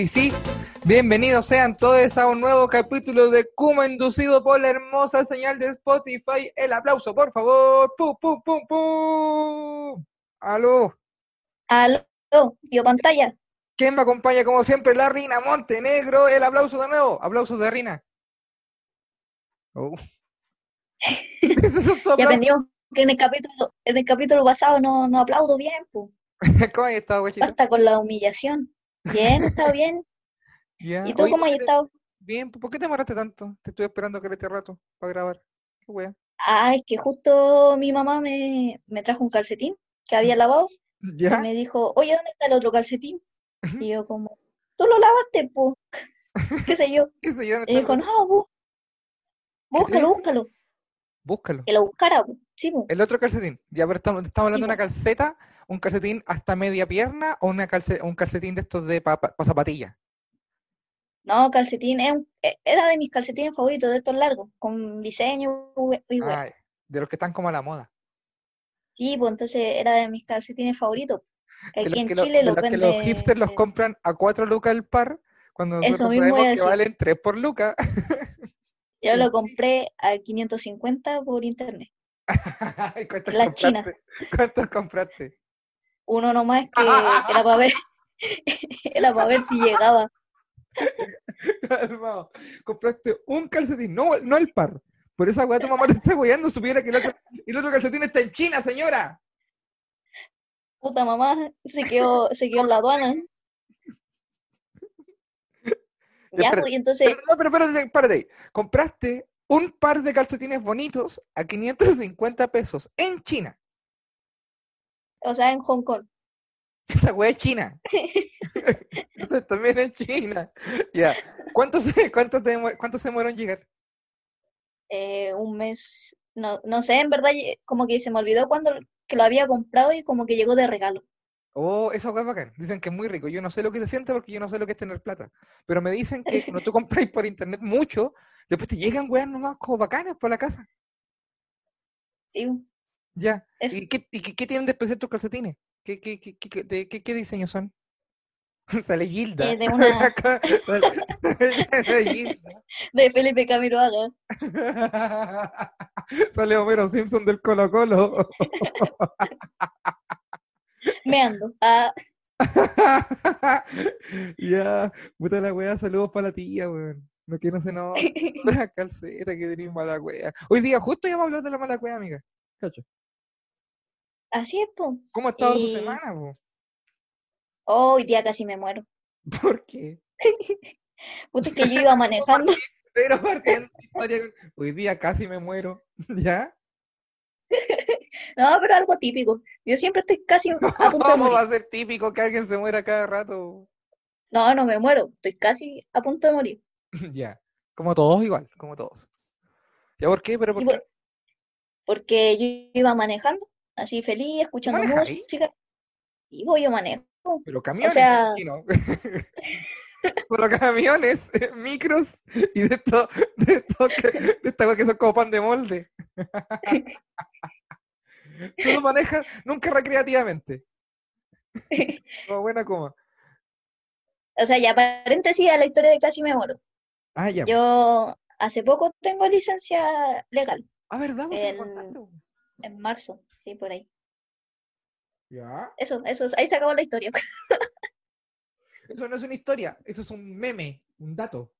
Sí, sí. Bienvenidos sean todos a un nuevo capítulo de Kuma inducido por la hermosa señal de Spotify. El aplauso, por favor. ¡Pum, pum, pum, pum! ¡Aló! Aló, dio pantalla. ¿Quién me acompaña como siempre? La Rina Montenegro. El aplauso de nuevo. Aplausos de Rina. Oh. Ese es otro Y aplauso. aprendimos que en el capítulo, en el capítulo pasado no, no aplaudo bien. ¿Cómo has estado? Basta con la humillación. Bien, está bien. Ya. ¿Y tú Oye, cómo ¿por has estado? Bien, ¿por qué te demoraste tanto? Te estoy esperando que este rato para grabar. Qué wea. Ah, es que justo mi mamá me, me trajo un calcetín que había lavado y me dijo, oye, ¿dónde está el otro calcetín? Y yo como, ¿tú lo lavaste, pues? ¿Qué sé yo? ¿Qué sé yo? ¿Dónde Y dijo, no, búscalo, búscalo. Búscalo. Que lo buscara, po. Sí. El otro calcetín. Ya, pero estamos, estamos hablando de una calceta, un calcetín hasta media pierna o una calce- un calcetín de estos de pa, pa- pa zapatilla. No, calcetín, es un- e- era de mis calcetines favoritos, de estos largos, con diseño y. Ah, de los que están como a la moda. Sí, pues entonces era de mis calcetines favoritos. De Aquí los en que, lo- Chile de los que los hipsters los compran a 4 lucas el par, cuando Eso nosotros mismo sabemos que valen 3 por lucas. Yo lo compré a 550 por internet. ¿Cuántos La China. compraste? ¿Cuántos compraste? Uno nomás que era para ver, era para ver si llegaba. Calmado. Compraste un calcetín, no, no el par. Por esa weá tu mamá te está weando, supiera que el otro, el otro calcetín está en China, señora. Puta mamá, se quedó, se quedó en la aduana. Ya, pues, entonces, Pero, no, pero espérate, espérate ahí. Compraste un par de calcetines bonitos a 550 pesos en China. o sea, en Hong Kong. Esa weá es China. Eso también es China. Ya. ¿Cuánto se, cuánto, te demo- cuánto se demoró en llegar? eh, un mes, no, no sé, en verdad, como que se me olvidó cuando que lo había comprado y como que llegó de regalo. Oh, esa weá es bacán. Dicen que es muy rico. Yo no sé lo que se siente porque yo no sé lo que es tener plata. Pero me dicen que cuando tú compras por internet mucho, después te llegan weas nomás como bacanas para la casa. Sí, Ya. Es- ¿Y qué, y qué- qué tienen de especial tus calcetines? ¿Qué, qué, qué, qué, de qué, qué diseño son? Sale Gilda. Eh, de una- Gilda. de Felipe Camiroaga. Sale Homero Simpson del Colo Colo. Me ando. Ah, ya, puta la wea, saludos para la tía, weón. No que no se nos la calceta que tenés mala wea. Hoy día justo ya vamos a hablar de la mala wea, amiga. Cacho. así es, po. ¿Cómo ha estado tu Y- semana, po? Oh, hoy día casi me muero. ¿Por qué? Puta, es que yo iba manejando. Pero historia con- Hoy día casi me muero. ¿Ya? No, pero algo típico. Yo siempre estoy casi a punto de ¿Cómo va morir. a ser típico que alguien se muera cada rato? No, no me muero. Estoy casi a punto de morir. ya. Como todos igual, como todos. ¿Ya por qué? ¿Pero por Y qué? por- Porque yo iba manejando, así feliz, escuchando música. Y voy yo manejo. Pero camiones, sea- me imagino. Pero camiones, micros y de esto, de esto que, de esta que son como pan de molde. Tú lo manejas nunca recreativamente. Como buena coma. O sea, ya paréntesis a la historia de casi me muero. Ah, ya. Yo hace poco tengo licencia legal, Ah, ¿verdad? Vos El- en marzo, sí, por ahí. Ya. Eso, eso, ahí se acabó la historia. Eso no es una historia, eso es un meme, un dato.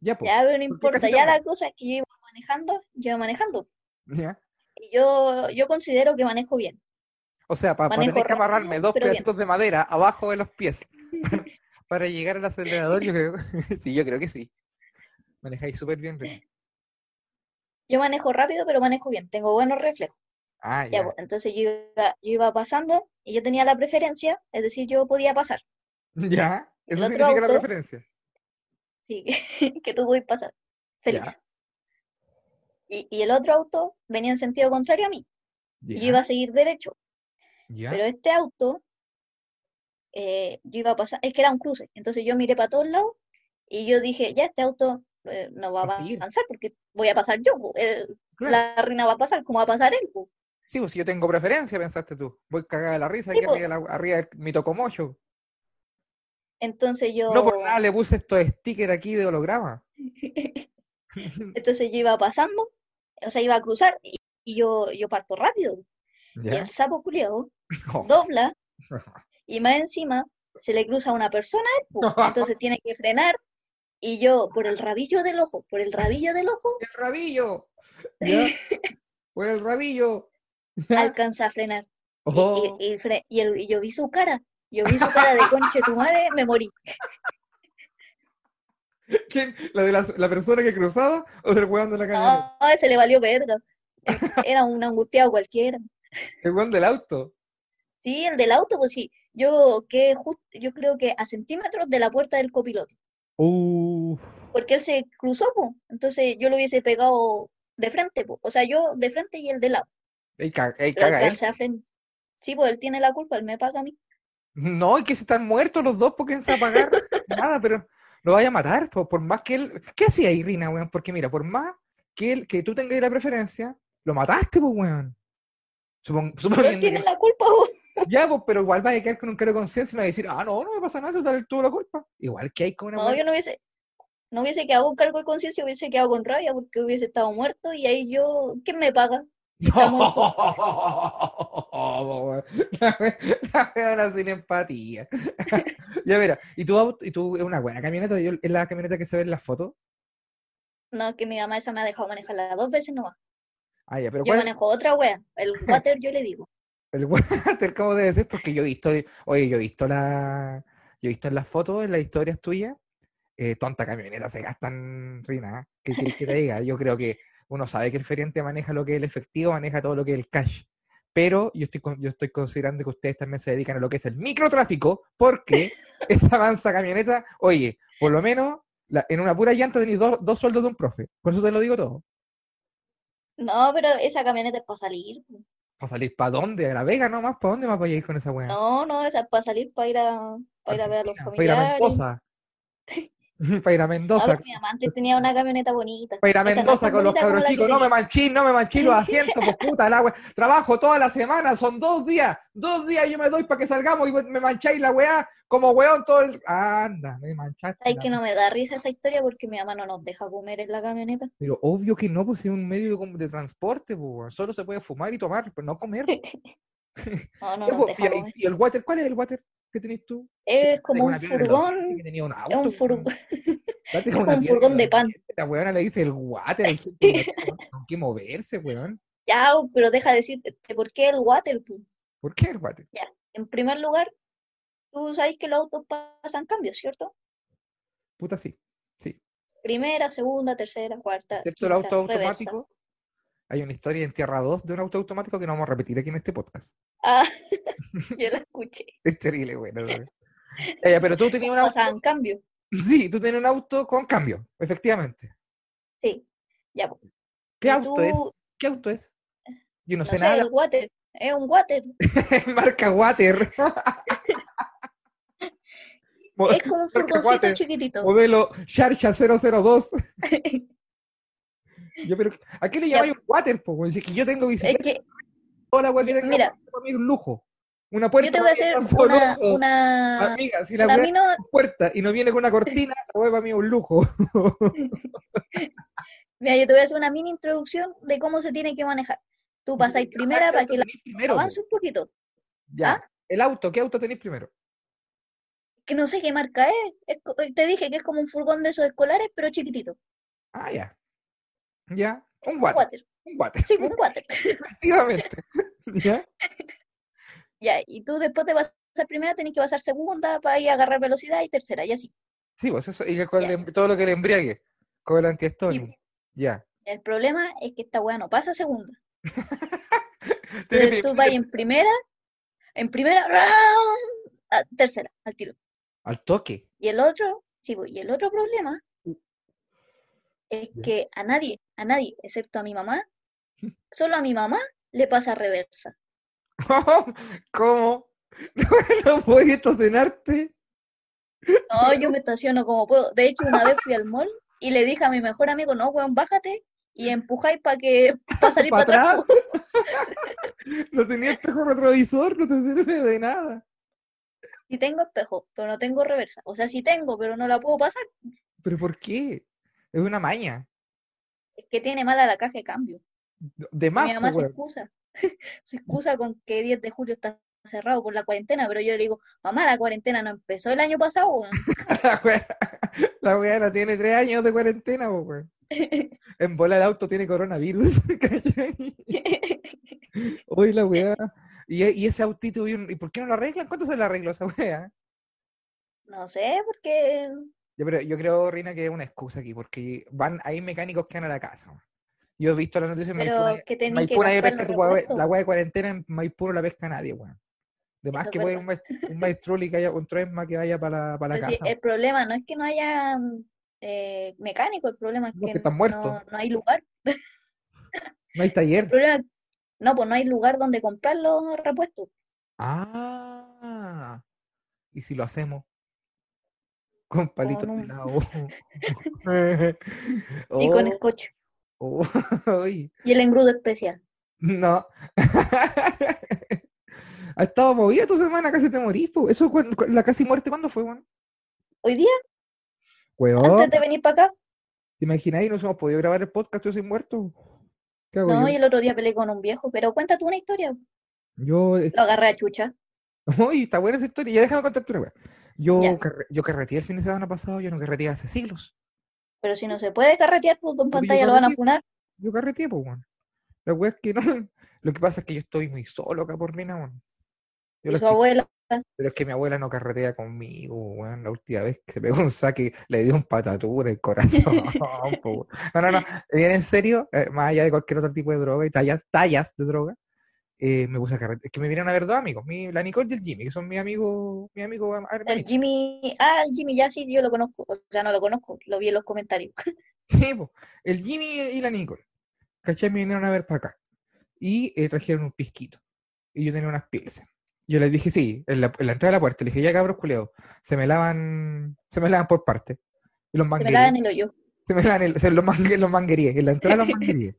Ya, pues. Ya, pero no ¿Por qué importa, ya la cosa es que yo iba manejando, yo iba manejando. ¿Ya? Yo, yo considero que manejo bien. O sea, para tener que amarrarme dos bien. pedacitos de madera abajo de los pies para, para llegar al acelerador, yo creo. sí, yo creo que sí. Manejáis súper bien. Yo manejo rápido, pero manejo bien, tengo buenos reflejos. Ah, Ya, ya. pues, entonces yo iba, yo iba pasando y yo tenía la preferencia, es decir, yo podía pasar. ¿Ya? Eso significa la auto- preferencia. Sí, que tú podías pasar. Feliz. Ya. Y, y el otro auto venía en sentido contrario a mí. y. Yo iba a seguir derecho. ya. Pero este auto, eh, yo iba a pasar, es que era un cruce. Entonces yo miré para todos lados y yo dije, ya este auto eh, no va a avanzar porque voy a pasar yo. eh, Claro. La reina va a pasar, ¿cómo va a pasar él? Sí, pues si yo tengo preferencia, pensaste tú. Voy cagada de la risa Sí, aquí pues. arriba, arriba de mi tocomocho. Entonces yo, No por nada le puse estos stickers aquí de holograma. entonces yo iba pasando, o sea, iba a cruzar y, y yo, yo parto rápido. Y el sapo culiao Oh. dobla y más encima se le cruza a una persona, po, entonces tiene que frenar y yo por el rabillo del ojo, por el rabillo del ojo, ¡El rabillo! ¿Ya? Por el rabillo. alcanza a frenar. Y, y- Oh. y fre- y el- y yo vi su cara, yo vi su cara de conche tu madre, me morí. ¿Quién? ¿La de la, la persona que cruzaba o del weón de la camioneta? No, ese le valió verga. Era un angustiado cualquiera. El weón del auto. Sí, el del auto, pues sí. Yo que justo, yo creo que a centímetros de la puerta del copiloto. Uh. Porque él se cruzó, pues. Entonces yo lo hubiese pegado de frente, pues. O sea, yo de frente y él de lado. Ey, ca- ey, caga él. Sí, pues él tiene la culpa, él me paga a mí. No, y que se están muertos los dos porque se va a pagar nada, pero lo vaya a matar, por, por más que él. ¿Qué hacía ahí, Rina, weón? Porque mira, por más que él, que tú tengas la preferencia, lo mataste, pues, weón. Supon- suponiendo tiene que- la culpa, pues. Ya, pues, pero igual va a quedar con un cargo de conciencia y me va a decir, ah, no, no me pasa nada, tú tuvo la culpa. Igual que hay con una No, yo no hubiese, no hubiese quedado con cargo de conciencia, hubiese quedado con rabia porque hubiese estado muerto y ahí yo, ¿quién me paga? No, la la sin empatía. ya mira, ¿y auto, y tú es una buena camioneta? Yo- ¿Es la camioneta que se ve en las fotos? No, que mi mamá esa me ha dejado manejarla dos veces nomás. Ah, ya, pero Yo ¿cuál manejo otra wea, el water yo le digo. el water cómo debe ser? Porque yo he visto, oye, yo he visto la, yo he visto en las fotos, en las historias tuyas, eh, tonta camioneta, se gastan, Rina, ¿eh? ¿qué quieres que te diga? Yo creo que uno sabe que el feriante maneja lo que es el efectivo, maneja todo lo que es el cash. Pero yo estoy, yo estoy considerando que ustedes también se dedican a lo que es el microtráfico, porque esa mansa camioneta, oye, por lo menos la- en una pura llanta tenéis dos, dos sueldos de un profe. Con eso te lo digo todo. No, pero esa camioneta es para salir. ¿Para salir para dónde? ¿A La Vega nomás? ¿Para dónde más voy a ir con esa weá? No, no, esa es para salir, para ir a, para ir a ver a los Argentina, para ir a familiares. Mendoza. para ir a No, Mendoza. pero mi mamá antes tenía una camioneta bonita. Para ir a Mendoza con los cabros chicos. No me manchís, no me manchís los asientos, pues puta la weá. Trabajo toda la semana, son dos días. Dos días yo me doy para que salgamos y me mancháis la weá como weón todo el. Anda, me manchaste. Ay, que no me da risa esa historia porque mi mamá no nos deja comer en la camioneta. Pero obvio que no, pues es un medio de, transporte, pues solo se puede fumar y tomar, pero no comer. No, no nos pues, deja comer. ¿Y el water? ¿Cuál es el water que tenés tú? Es como un furgón, tenía un es furgón. Es como un furgón de pan. La weona le dice el water, hay que moverse, weón. Ya, pero deja de decirte por qué el water. po? ¿Por qué el water? En primer lugar, tú sabes que los autos pasan cambios, ¿cierto? Puta sí, sí. Primera, segunda, tercera, cuarta, Excepto el auto automático. Hay una historia en Tierra 2 de un auto automático que no vamos a repetir aquí en este podcast. Ah, yo la escuché. Es terrible, bueno. ya, pero tú tenías un auto. Pasaban cambios. Sí, tú tenías un auto con cambio, efectivamente. Sí, ya. po. ¿Qué auto es? ¿Qué auto es? Yo no No sé sé, nada. el water. Es un water. Marca Water. Es como un furgoncito chiquitito. Modelo Sharsha 002. Yo, pero, ¿A qué le llamáis un water? Po? es que yo tengo Es bicicleta, que, toda la que ya, tenga mira. para mí es un lujo. Una puerta Yo te voy a hacer es una, una, Amiga, si la no, es puerta y no viene con una cortina, la weá para mí es un lujo. mira, yo te voy a hacer una mini introducción de cómo se tiene que manejar. Tú pasáis primera ¿sabes qué para que la primero, avance un poquito. Ya. ¿Ah? El auto, ¿qué auto tenéis primero? Que no sé qué marca es. es te dije que es como un furgón de esos escolares, pero chiquitito. Ah, ya. Ya. Un water. water. Un water. Sí, un water. Efectivamente. ¿Ya? Ya, y tú después de pasar primera tenés que pasar segunda para ir a agarrar velocidad y tercera, y así. Sí, pues eso. Y con el em- todo lo que le embriague. Con el Sí, antiestónico. Ya. El problema es que esta weá no pasa a segunda. Entonces tú vas en primera, en primera, ¡ram! a tercera, al tiro. Al toque. Y el otro, sí, pues, y el otro problema es Ya. que a nadie, a nadie, excepto a mi mamá, solo a mi mamá le pasa reversa. ¿Cómo? No, puedes estacionarte. No, yo me estaciono como puedo. De hecho, una vez fui al mall y le dije a mi mejor amigo, no, weón, bájate y empujáis para que para salir ¿Para atrás? No tenía espejo retrovisor, no te sirve de nada. Sí tengo espejo, pero no tengo reversa. O sea, sí tengo, pero no la puedo pasar. ¿Pero por qué? Es una maña. Es que tiene mala la caja de cambio. De más, mi mamá pues, se excusa. Se excusa con que 10 de julio está cerrado por la cuarentena, pero yo le digo, mamá, la cuarentena no empezó el año pasado. weón". La wea no tiene tres años de cuarentena, po, weón. En bola el auto tiene coronavirus. Uy, la weá. Y, y ese autito, ¿y un- ¿y por qué no lo arreglan? ¿Cuánto se le arregló esa weá? No sé, porque Yo, pero yo creo, Rina, que es una excusa aquí, porque van, hay mecánicos que van a la casa. Yo he visto la noticia en Maipú, que Maipú nadie pesca tu la weá de cuarentena, en Maipú no la pesca nadie, weón. De más Eso es que puede un, maest- un maestruli que haya, un tresma que vaya para la, para la casa. el problema no es que no haya eh, mecánico, el problema es No, que que están muertos. no, no hay lugar. No hay El taller. problema, no, pues no hay lugar donde comprar los repuestos. Ah, ¿y si lo hacemos? Con palitos de helado. Y con Oh, scotch. oh, uy, Y el engrudo especial. no. Ha estado movida tu semana, casi te morís. po. Eso, la casi muerte, ¿cuándo fue, weón? Hoy día, Weón, antes de venir para acá, ¿te imagináis? Nos hemos podido grabar el podcast, yo soy muerto. ¿Qué hago no, yo? y el otro día peleé con un viejo, pero cuenta tú una historia. Yo, eh, Lo agarré a chucha. uy, está buena esa historia. Ya déjame contarte una weá. Yo, yo carreteé el fin de semana pasado, yo no carreteé hace siglos. Pero si no se puede carretear, pues yo pantalla lo van a funar. Yo carreteé, pues, weón. La weá es que no. Lo que pasa es que yo estoy muy solo acá por Rina. Yo Y su abuela. Pero es que mi abuela no carretea conmigo, weón. La última vez que se pegó un saque, le dio un patatú en el corazón. No, no, no. Bien en serio, eh, más allá de cualquier otro tipo de droga y tallas, tallas de droga, eh, me puse a carretear. Es que me vinieron a ver dos amigos, mi, la Nicole y el Jimmy, que son mis amigos, mi amigo El. Jimmy. Ah, el Jimmy ya sí, yo lo conozco. O sea, no lo conozco, lo vi en los comentarios. Sí, po, el Jimmy y la Nicole. ¿Cachai? Me vinieron a ver para acá. Y eh, trajeron un pisquito. Y yo tenía unas pilsen. Yo les dije, sí, en la, en la entrada de la puerta, les dije, ya cabros culeados, se me lavan, se me lavan por parte. Y los Se me lavan el hoyo. Se me lavan el, se los, mangue- los mangueríes. En la entrada los mangueríes.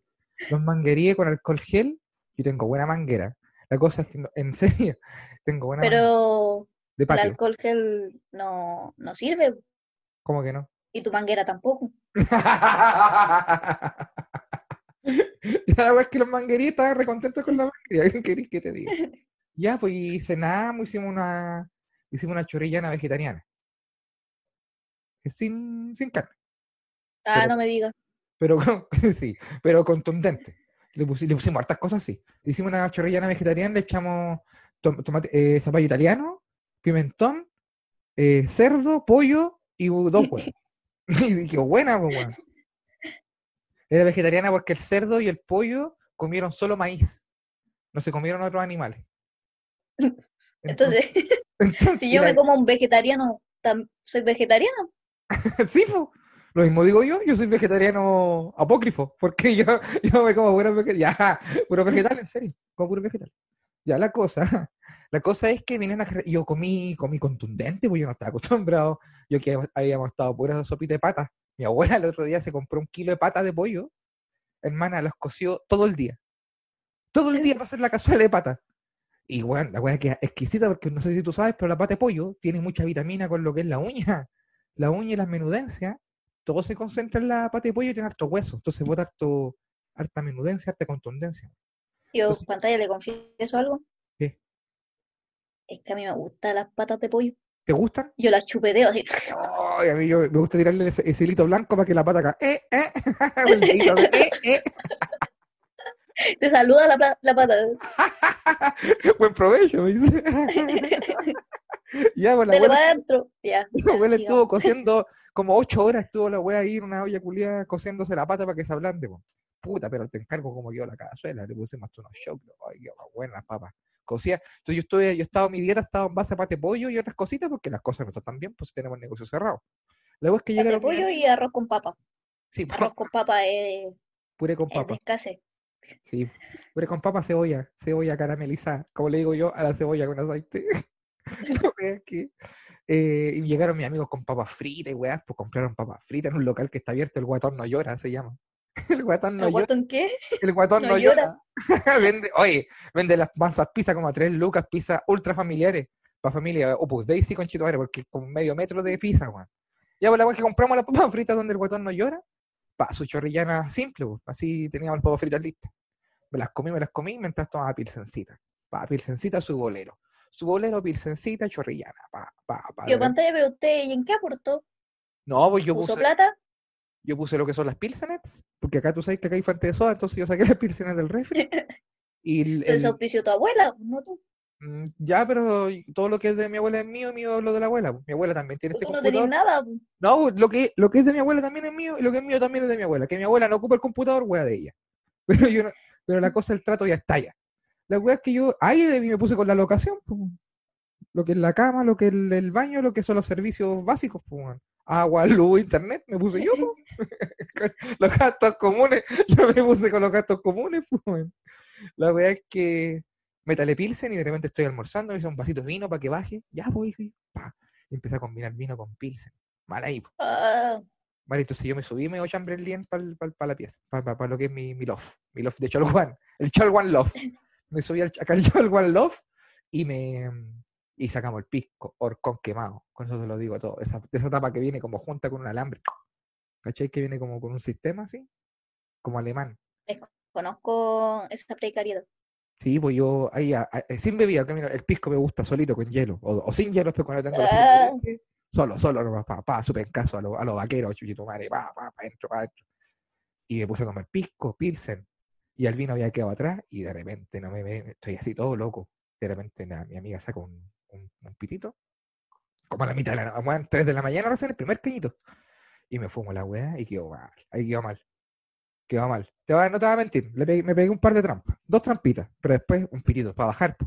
Los mangueríes con alcohol gel. Yo tengo buena manguera. La cosa es que, no- en serio, tengo buena manguera. Pero De el alcohol gel no, no sirve. ¿Cómo que no? Y tu manguera tampoco. Ya la wea es que los mangueríes estaban recontentos con la manguería. ¿Qué querés que te diga? Ya, pues cenamos, hicimos una, hicimos una chorrillana vegetariana. Eh, Sin, sin carne. Ah, Pero- no me digas. Pero sí, pero contundente. Le, pusi- le pusimos hartas cosas así. Hicimos una chorrillana vegetariana, le echamos tom- tomate, eh, zapallo italiano, pimentón, eh, cerdo, pollo y dos huevos. Y qué buena, pues. Era vegetariana porque el cerdo y el pollo comieron solo maíz. No se comieron otros animales. Entonces, entonces, si yo me como un vegetariano, soy vegetariana. Sí, po. Lo mismo digo yo, yo soy vegetariano apócrifo, porque yo, yo me como puro vegetal, ya, puro vegetal, en serio, como puro vegetal. Ya la cosa, la cosa es que vienen a, yo comí, comí contundente, pues yo no estaba acostumbrado, yo que habíamos estado pura sopita de patas. Mi abuela el otro día se compró un kilo de patas de pollo, hermana, las coció todo el día. Todo el día para hacer la cazuela de patas. Y bueno, la weá queda exquisita porque no sé si tú sabes, pero la pata de pollo tiene mucha vitamina con lo que es la uña. La uña y las menudencias, todo se concentra en la pata de pollo y tiene harto hueso. Entonces bota harto, harta menudencia, harta contundencia. Yo, Entonces- pantalla, le confieso algo. ¿Qué? Es que a mí me gustan las patas de pollo. ¿Te gustan? Yo las chupeteo así. Ay, a mí yo, me gusta tirarle ese, ese hilito blanco para que la pata acá. Eh, eh. Eh, eh. Te saluda la, la pata. Buen provecho, me dice. ya, la Dale abuela, para adentro. Ya. la abuela estuvo cociendo como ocho horas, estuvo la wea ahí en una olla culiada cociéndose la pata para que se ablande. po. Puta, pero te encargo como quedó la cazuela, le puse más unos shock, ay, qué buenas papas. Cocía, entonces yo estuve, yo estaba, mi dieta estaba en base a pate pollo y otras cositas, porque las cosas no están tan bien, pues tenemos el negocio cerrado. Luego es que mis pollo y arroz con papa. Sí, Arroz con papa es, puré con papa. Sí, puré con papa, cebolla, cebolla caramelizada, como le digo yo a la cebolla con aceite. Wea es que, eh, y llegaron mis amigos con papas fritas y weas, pues compraron papas fritas en un local que está abierto, el guatón no llora, se llama. El guatón no ¿El llora, guatón qué? el guatón no, no llora. vende, oye, vende las manzas pizza como a tres lucas, pizza ultra familiares, para familia Opus Daisy con Chituare, porque como medio metro de pizza, weón. Ya, pues la wea que compramos las papas fritas donde el guatón no llora, pa, su chorrillana simple, pues, así teníamos las papas fritas listas. Me las comí, me las comí mientras tomaba pilsencita. Pa, pilsencita, su bolero. Su bolero, pilsencita, chorrillana. Pa, pa, pa. Yo pantalla, pero usted, ¿y en qué aportó? No, pues yo ¿Puso puse, plata? yo puse lo que son las pilsenets, porque acá tú sabes que acá hay fuente de soda, entonces yo saqué las pilsenets del refri. Y el- Entonces el- auspició tu abuela, no tú. mm, ya, pero todo lo que es de mi abuela es mío mío es lo de la abuela. Mi abuela también tiene Tú este no tenés nada. po. No, lo que, lo que es de mi abuela también es mío y lo que es mío también es de mi abuela. Que mi abuela no ocupa el computador, wea de ella. Pero yo no- pero la cosa, el trato ya está ya. La wea es que yo, ahí de mí me puse con la locación, po. lo que es la cama, lo que es el, el baño, lo que son los servicios básicos, weón. agua, luz, internet, me puse yo, po. Los gastos comunes, yo me puse con los gastos comunes, weón. La wea es que me talé pilsen y de repente estoy almorzando, me hice un vasito de vino para que baje, ya voy, sí, pa. Y empecé a combinar vino con pilsen. Mal ahí, po. Ah, Vale, entonces yo me subí medio Chamberlain para la pieza, para lo que es mi, mi loft, mi loft de Cholwan, el Cholwan Loft. Me subí al, acá al Cholwan Loft y me y sacamos el pisco, horcón quemado, con eso te lo digo todo. Esa, esa tapa que viene como junta con un alambre, ¿cachai? Que viene como con un sistema así, como alemán. conozco esa precariedad. Sí, pues yo ahí a- a- eh, sin bebida, que mira, el pisco me gusta solito con hielo, o, o sin hielo, después cuando tengo Ah. solo, solo, nomás, pa, pa, súper en caso a los a los vaqueros, chuchito madre, pa, pa, pa, adentro, pa. Y me puse a tomar pisco, pilsen, y el vino había quedado atrás, y de repente no me ve, estoy así todo loco. De repente na- mi amiga saca un, un, un pitito, como a la mitad de la noche, 3 de la mañana recién, el primer cañito. Y me fumo la weá y quedó mal, ahí quedó mal. Quedó mal. Te va, no te voy a mentir, le pegué- me pegué un par de trampas, dos trampitas, pero después un pitito para bajar.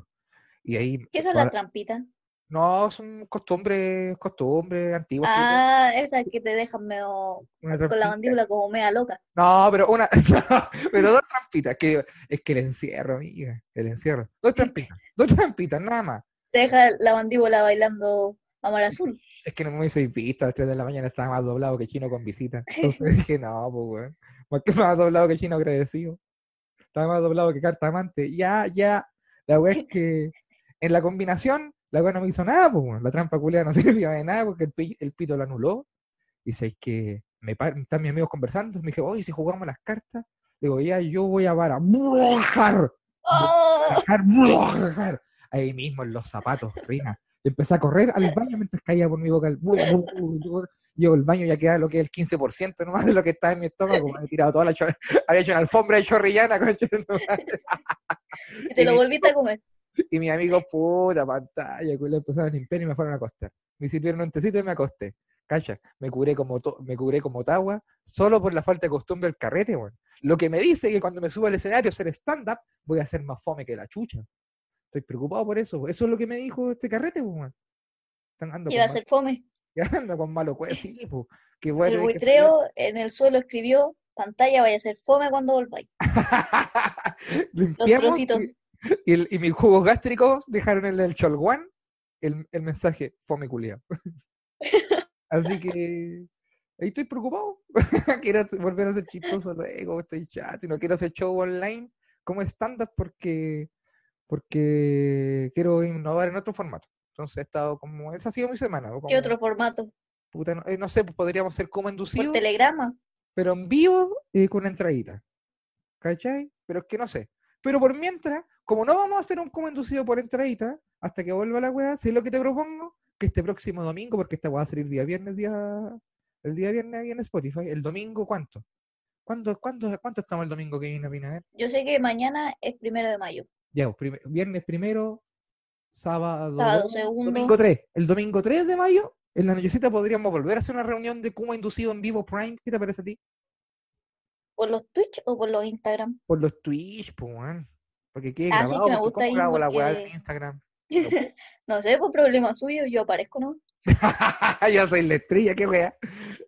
Y ahí. ¿Qué son las trampitas? No, son costumbres, costumbres antiguas. Ah, esas que te dejan medio una con la mandíbula como media loca. No, pero una, pero dos trampitas, que es que el encierro, amiga, el encierro. Dos trampitas, dos trampitas, nada más. Te deja la mandíbula bailando amor azul. Es que no me hubiese visto, a las 3 de la mañana estaba más doblado que chino con visita. Entonces dije, no, pues weón, más que más doblado que chino agradecido. Estaba más doblado que carta amante. Ya, ya. La weá es que en la combinación, la weá no me hizo nada, pues. La trampa culiada no sirvió de nada porque el, el pito lo anuló. Y sabéis que me están mis amigos conversando, me dije, oye, si jugamos las cartas, digo, ya yo voy a. ¡Oh! bajar, ¡bujar! ahí mismo en los zapatos, Rina. Empecé a correr al baño mientras caía por mi boca. el Yo el baño ya queda lo que es el 15% nomás de lo que está en mi estómago. Había tirado toda la cho- había hecho una alfombra de chorrillana, concha. Y te lo volviste a comer. Y mis amigos, puta pantalla, culo, empezaron a limpiar y me fueron a acostar. Me sirvieron un tecito y me acosté. Cacha, me curé como to- me curé como tagua, solo por la falta de costumbre del carrete, weón. Lo que me dice que cuando me suba al escenario a hacer stand-up, voy a ser más fome que la chucha. Estoy preocupado por eso. Eso es lo que me dijo este carrete, pues, weón. Están ando Iba a ser fome. ando con malo cuello, sí, pues. Que El que buitreo en el suelo escribió, pantalla vaya a ser fome cuando volváis. Limpiamos trocitos. Y, el- y mis jugos gástricos dejaron en el cholguán el, el mensaje fome culiao. Así que ahí estoy preocupado. quiero volver a ser chistoso luego, estoy chato y no quiero hacer show online como estándar porque porque quiero innovar en otro formato. Entonces he estado como, esa ha sido mi semana. ¿Qué como, otro formato? puta, no, eh, no sé, pues podríamos ser como ¿Por inducido, telegrama? pero en vivo y con entradita. ¿Cachai? Pero es que no sé. Pero por mientras, como no vamos a hacer un como inducido por entradita, hasta que vuelva la weá, si es lo que te propongo, que este próximo domingo, porque esta va a salir día viernes, día, el día viernes ahí en Spotify, el domingo, ¿cuánto? ¿Cuánto, cuánto, cuánto estamos el domingo que viene, Pina? A ver. Yo sé que mañana es primero de mayo. Ya, pues, viernes primero, sábado, Sábado segundo. domingo 3. El domingo 3 de mayo, en la nochecita podríamos volver a hacer una reunión de Kuma inducido en vivo Prime. ¿Qué te parece a ti? ¿Por los Twitch o por los Instagram? Por los Twitch, pues, weón. Porque quede Ah, sí, grabado, que me porque gusta ¿cómo ahí grabo la weá porque- Instagram? No sé, por problema suyo, yo aparezco, ¿no? ya soy la estrella, qué weá.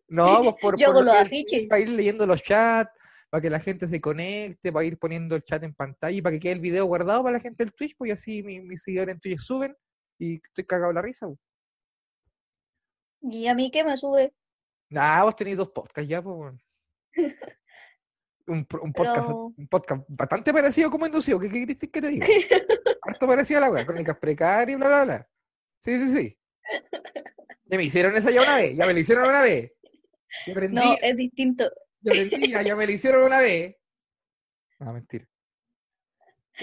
No, pues por, Yo por lo los afiches. Para ir leyendo los chats, para que la gente se conecte, para ir poniendo el chat en pantalla y para que quede el video guardado para la gente del Twitch, pues y así mi- mis seguidores en Twitch suben y estoy cagado de la risa. pues. ¿Y a mí qué me sube? Nah, vos tenéis dos podcasts ya, pues. Un, un podcast, Pero- un podcast bastante parecido como inducido. ¿Qué, querés que te diga? Harto parecido a la weá, crónicas precarias bla, bla, bla. Sí, sí, sí. Ya me hicieron esa ya una vez, ya me la hicieron una vez. Yo aprendí, No, es distinto. yo aprendí, ya, me la hicieron una vez. No, mentira.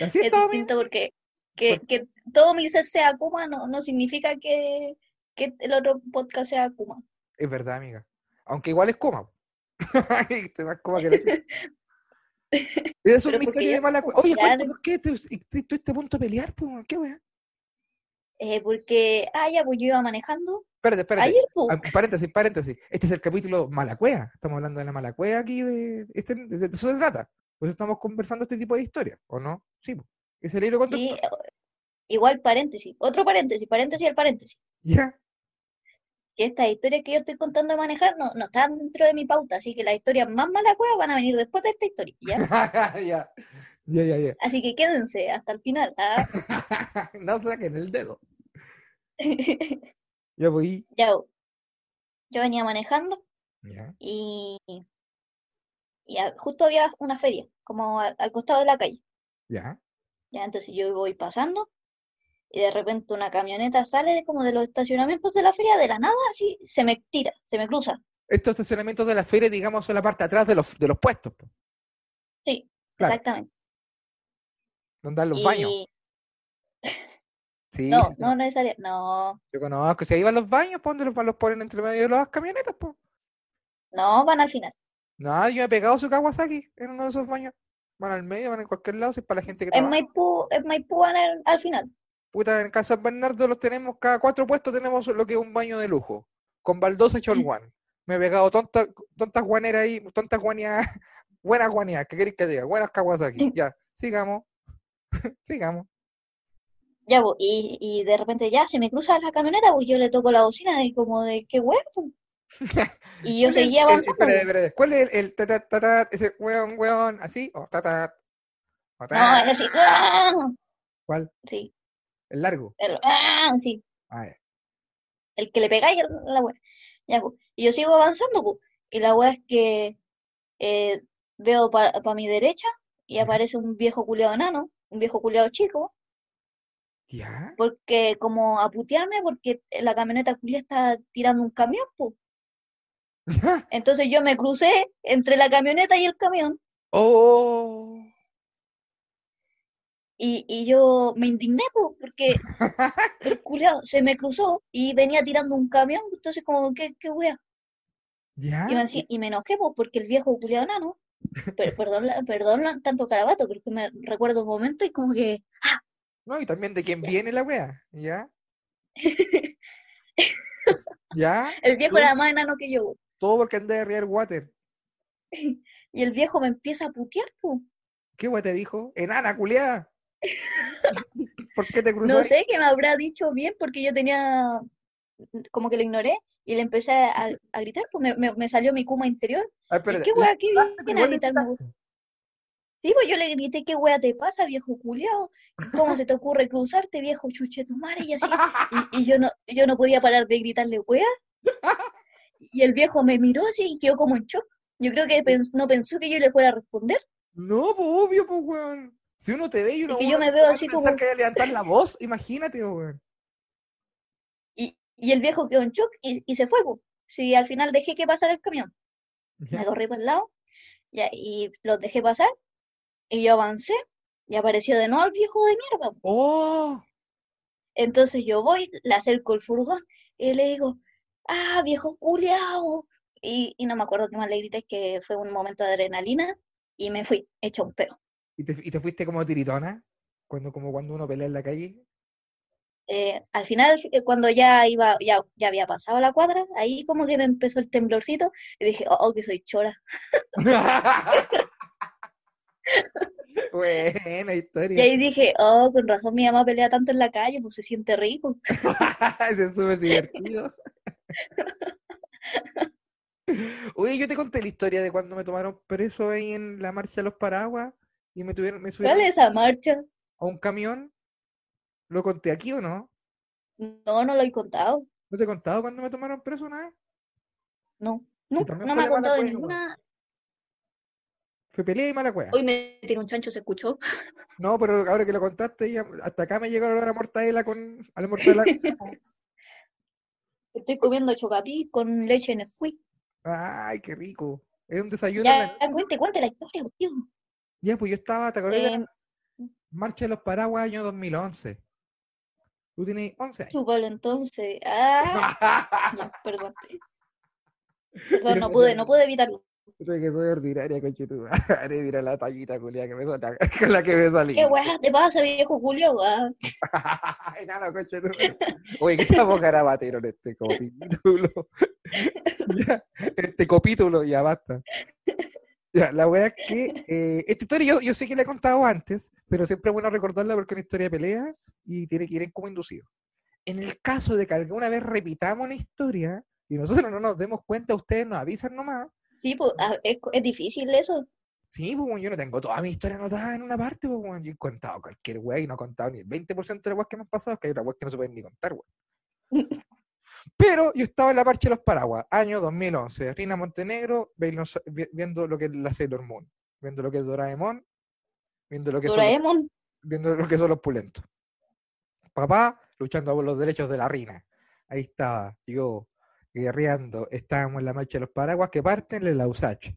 Así es Es todo, mi- distinto porque que, que todo mi ser sea Kuma no, no significa que, que el otro podcast sea Kuma. Es verdad, amiga. Aunque igual es coma. Te vas coma que. Es un misterio de mala Oye, ¿por qué te- te- estuviste a punto de pelear? ¿Qué weá? Eh, porque, ah, ya, pues yo iba manejando Espérate, espérate. ayer. Ah, paréntesis, paréntesis. Este es el capítulo Malacuea. Estamos hablando de la Malacuea aquí. De, este, de, eso se trata. Pues estamos conversando este tipo de historias, ¿o no? Sí, es el hilo Sí, igual paréntesis, otro paréntesis, paréntesis al paréntesis. Ya. Que estas historias que yo estoy contando de manejar no, no están dentro de mi pauta, así que las historias más malas van a venir después de esta historia, ¿ya? ya. Ya, ya, ya. Así que quédense hasta el final. ¿ah? no saquen el dedo. Ya voy. Ya, yo venía manejando Ya. y, y a- justo había una feria, como al, al costado de la calle. Ya. Ya, entonces yo voy pasando y de repente una camioneta sale de como de los estacionamientos de la feria, de la nada, así, se me tira, se me cruza. Estos estacionamientos de la feria, digamos, son la parte de atrás de los, de los puestos, Sí, Claro. exactamente. donde dan los baños. Sí, no, no necesariamente, no, yo conozco. Si ahí van los baños, ¿por dónde los, los ponen entre medio de las camionetas? Po? no, van al final. No, yo me he pegado su Kawasaki en uno de esos baños. Van al medio, van en cualquier lado, si es para la gente que En trabaja. Maipú, en Maipú van al, al final. Puta, en Casa San Bernardo los tenemos, cada cuatro puestos tenemos lo que es un baño de lujo. Con baldosa guan. Me he pegado tontas, tontas guaneras ahí, tontas guaneadas, buenas guaneadas, ¿qué queréis que diga? Buenas Kawasaki. Ya, sigamos. sigamos. Ya, bo, y, y de repente ya se me cruza la camioneta, pues yo le toco la bocina y como de qué huevo. Y yo ¿Cuál es el- seguía avanzando. ¿Cuál es el, el tatat, tatat, ese weón, weón, así? ¿O tatat? ¿O No, tatat? es así. ¡ah! ¿Cuál? Sí, El largo. el, ¡ah! sí, Ah, ya. el que le pegáis a la wea. Ya, pues. Y yo sigo avanzando, pues. Y la wea es que eh, veo para mi derecha y aparece un viejo culiado enano, un viejo culiado chico, ¿Ya? porque como a putearme porque la camioneta culia está tirando un camión, pues. Entonces yo me crucé entre la camioneta y el camión ¡Oh! Y, y yo me indigné, po, porque el culiao se me cruzó y venía tirando un camión, entonces como, ¿qué, qué wea? ¿Ya? Y me, decía- y me enojé, po, porque el viejo culiao enano, per- perdón, perdón tanto carabato, pero es que me recuerdo un momento y como que, No, y también de quién viene la wea. ¿Ya? ¿Ya? el viejo ¿Tú? era más enano que yo, Todo porque anda de Real Water. y el viejo me empieza a putear, po. ¿Qué wea te dijo? ¡Enana, culiada! ¿Por qué te cruzó? No sé qué me habrá dicho bien porque yo tenía, como que lo ignoré y le empecé a, a gritar, pues me, me- me salió mi kuma interior. ¿Y espérate, qué ¿le wea, qué viene a gritarme? Sí, pues yo le grité, ¿qué wea te pasa, viejo culiao? ¿Cómo se te ocurre cruzarte, viejo chuche tu madre? Y así, y, y yo no, yo no podía parar de gritarle, wea. Y el viejo me miró así y quedó como en shock. Yo creo que pens- no pensó que yo le fuera a responder. No, pues obvio, pues weón. Si uno te ve y uno, que yo me veo así como- que levantar la voz, imagínate, weón. Y, y el viejo quedó en shock y, y se fue, po. Sí, al final dejé que pasara el camión. Me corrí por el lado ya, y los dejé pasar. Y yo avancé y apareció de nuevo el viejo de mierda. ¡Oh! Entonces yo voy, le acerco el furgón y le digo, ah, viejo culiao. Y, y no me acuerdo qué más le grité, que fue un momento de adrenalina y me fui, hecho un peo. ¿Y te, y te fuiste como tiritona? Cuando, como cuando uno pelea en la calle. Eh, al final, eh, cuando ya iba, ya, ya había pasado la cuadra, ahí como que me empezó el temblorcito y dije, oh, oh, que soy chora. Buena Y historia. ahí dije, oh, con razón mi mamá pelea tanto en la calle, pues se siente rico. Eso es súper divertido. Oye, yo te conté la historia de cuando me tomaron preso ahí en la marcha de los paraguas y me tuvieron, me ¿Cuál subieron es esa marcha? a un camión. ¿Lo conté aquí o no? No, no lo he contado. ¿No te he contado cuando me tomaron preso una vez? No, no, no me ha contado de ninguna. Fue pelea y mala cueva. Hoy me tiró un chancho, ¿se escuchó? No, pero ahora que lo contaste, ya- hasta acá me llegó a mortadela con. A la mortadela. Estoy comiendo chocapic con leche en el Ay, qué rico. Es un desayuno la Ya, cuente, cuente la historia, tío. Ya, pues yo estaba, ¿te acuerdas la Eh, Marcha de los Paraguas año 2011? Tú tienes 11 años. chúpalo entonces. Ah, ya, perdón. Perdón, no pude, no pude evitarlo. Puta que soy ordinaria, coche tu madre. Mira la tallita culia que me sal- con la que me salí. ¿Qué weá te pasa, viejo Julio? Ay, nada, coche tu madre. Oye, que estamos garabatero en este capítulo. ya, este capítulo, ya basta. Ya, la wea es que eh, esta historia yo, yo sé que la he contado antes, pero siempre es bueno recordarla porque es una historia de pelea y tiene que ir en como inducido. En el caso de que alguna vez repitamos una historia y nosotros no nos demos cuenta, ustedes nos avisan nomás. sí, pues, ah, es, es difícil eso. Sí, pues yo no tengo toda mi historia anotada en una parte, pues yo he contado cualquier wea y no he contado ni el 20% de las weas que me han pasado, es que hay otras weas que no se pueden ni contar, weón. Pero yo estaba en la Parche de los Paraguas, año 2011, Rina Montenegro, viendo vi- viendo lo que es la Sailor Moon, viendo lo que es Doraemon, viendo lo que, son, los- Doraemon, viendo lo que son los pulentos. Papá luchando por los derechos de la Rina. Ahí estaba, yo guerreando, estábamos en la marcha de los Paraguas que parten en la USACH.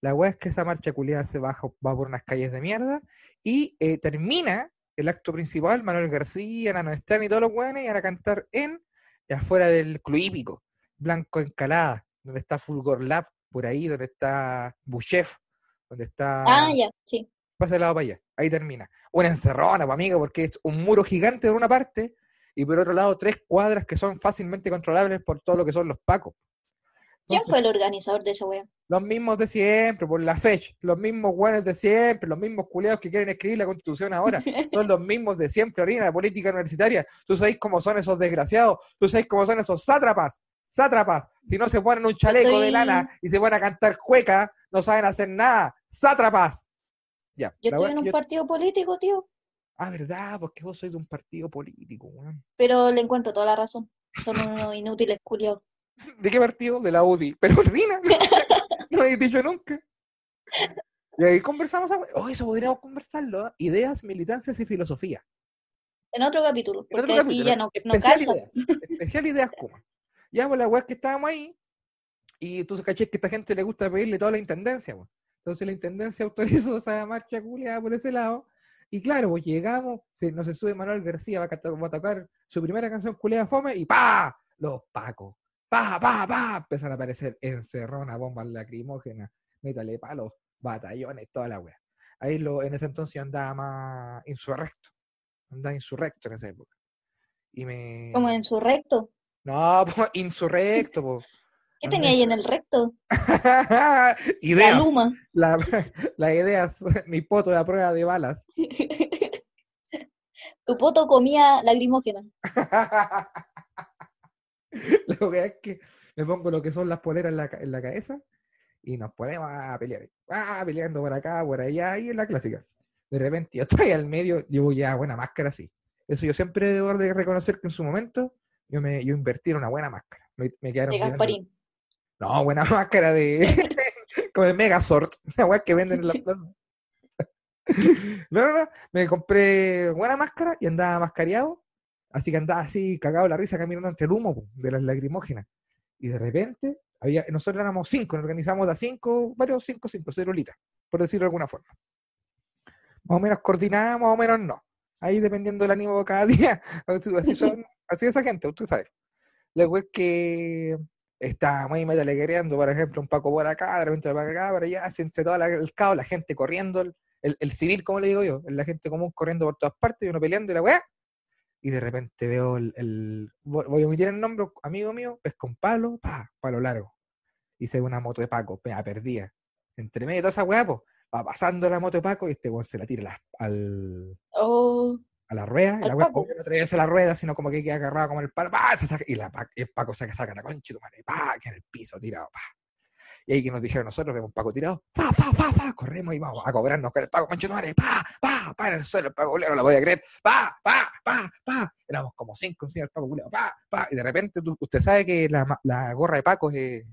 La weá es que esa marcha culiada se baja, va por unas calles de mierda y eh, termina el acto principal, Manuel García, Nano Están y todos los weones iban a cantar en afuera del club hípico, Blanco Encalada, donde está Fulgor Lab, por ahí, donde está Buchef, donde está ah, ya, sí. pasa el lado para allá. Ahí termina. Una encerrona, pues, amigo, porque es un muro gigante por una parte y por otro lado tres cuadras que son fácilmente controlables por todo lo que son los pacos. ¿Quién fue el organizador de esa wea? los mismos de siempre, por la fecha, los mismos guanes de siempre, los mismos culiados que quieren escribir la constitución ahora, son los mismos de siempre, orina, la política universitaria. Tú sabéis cómo son esos desgraciados, tú sabéis cómo son esos sátrapas, sátrapas. Si no se ponen un chaleco de lana y se ponen a cantar cueca, no saben hacer nada. Sátrapas. Ya. Yo estoy en un yo- partido político, tío, Ah, verdad, porque vos sois de un partido político, weón. pero le encuentro toda la razón. Son unos inútiles culiados. ¿De qué partido? De la UDI. Pero Rina, no he dicho nunca. Y ahí conversamos. a- Oh, eso podríamos conversarlo. ¿eh? Ideas, militancias y filosofía. En otro capítulo, En otro aquí capítulo, ya no, no especial ideas. Especial ideas Kuma. Ya, pues la weá es que estábamos ahí. Y tú caché que a esta gente le gusta pedirle toda la intendencia, pues. Entonces la intendencia autorizó esa marcha culiada por ese lado. Y claro, pues llegamos, se, no se sube Manuel García, va a, canta- va a tocar su primera canción culiada fome y ¡pa! Los pacos. ¡Pa, pa, pa! Empiezan a aparecer encerronas, bombas lacrimógenas, métale palos, batallones, toda la wea. Ahí lo, en ese entonces andaba más insurrecto. Andaba insurrecto en esa época. Y me. Como en su recto. No, po, insurrecto, po. ¿Qué tenía ahí en el recto? La ideas. luma. La, las ideas, mi poto de la prueba de balas. Tu poto comía lagrimógena. Lo que es que me pongo lo que son las poleras en la, en la cabeza y nos ponemos a pelear. Ah, peleando por acá, por allá, y en la clásica. De repente yo estoy al medio, llevo ya buena máscara así. Eso yo siempre debo de reconocer que en su momento yo me yo invertí en una buena máscara. Me, me quedaron De Gasparín. No, buena máscara de. como de Megazord. Una weá que venden en la plaza. No, no, no. Me compré buena máscara y andaba mascareado. Así que andaba así, cagado la risa, caminando entre el humo po, de las lacrimógenas. Y de repente, había, nosotros éramos cinco, nos organizamos a cinco, varios cinco, cinco, cerulitas, por decirlo de alguna forma. Más o menos coordinada, más o menos no. Ahí dependiendo del ánimo de cada día. Así, son, así es esa gente, usted sabe. Luego es que está muy metaleguereando, por ejemplo, un Paco por acá, de repente para acá, para allá, entre todo el caos, la gente corriendo, el, el- el civil, como le digo yo, la gente común corriendo por todas partes, y uno peleando y la weá. Y de repente veo el, el- voy a omitir el nombre, amigo mío, pesca un palo, pa, palo largo. Y se ve una moto de Paco, pea, perdida. Entre medio de toda esa weá, pues, va pasando la moto de Paco y este weón se la tira la- al, Oh, a la rueda, y la weá no atraviesa la rueda, sino como que queda agarrado como el palo, ¡pa! Se saca, y, la, y el Paco saca, saca la concha y tu madre, ¡pa! que en el piso tirado, ¡pa! Y ahí que nos dijeron nosotros, vemos un Paco tirado, ¡pa, pa, pa, pa! Corremos y vamos a cobrarnos con el Paco, madre, ¡pa, pa, pa! En el suelo, el Paco culero, no lo voy a creer, ¡pa, pa, pa, pa! Éramos como cinco encima del Paco culero, ¡pa, pa! Y de repente tú- usted sabe que la, la gorra de Paco es,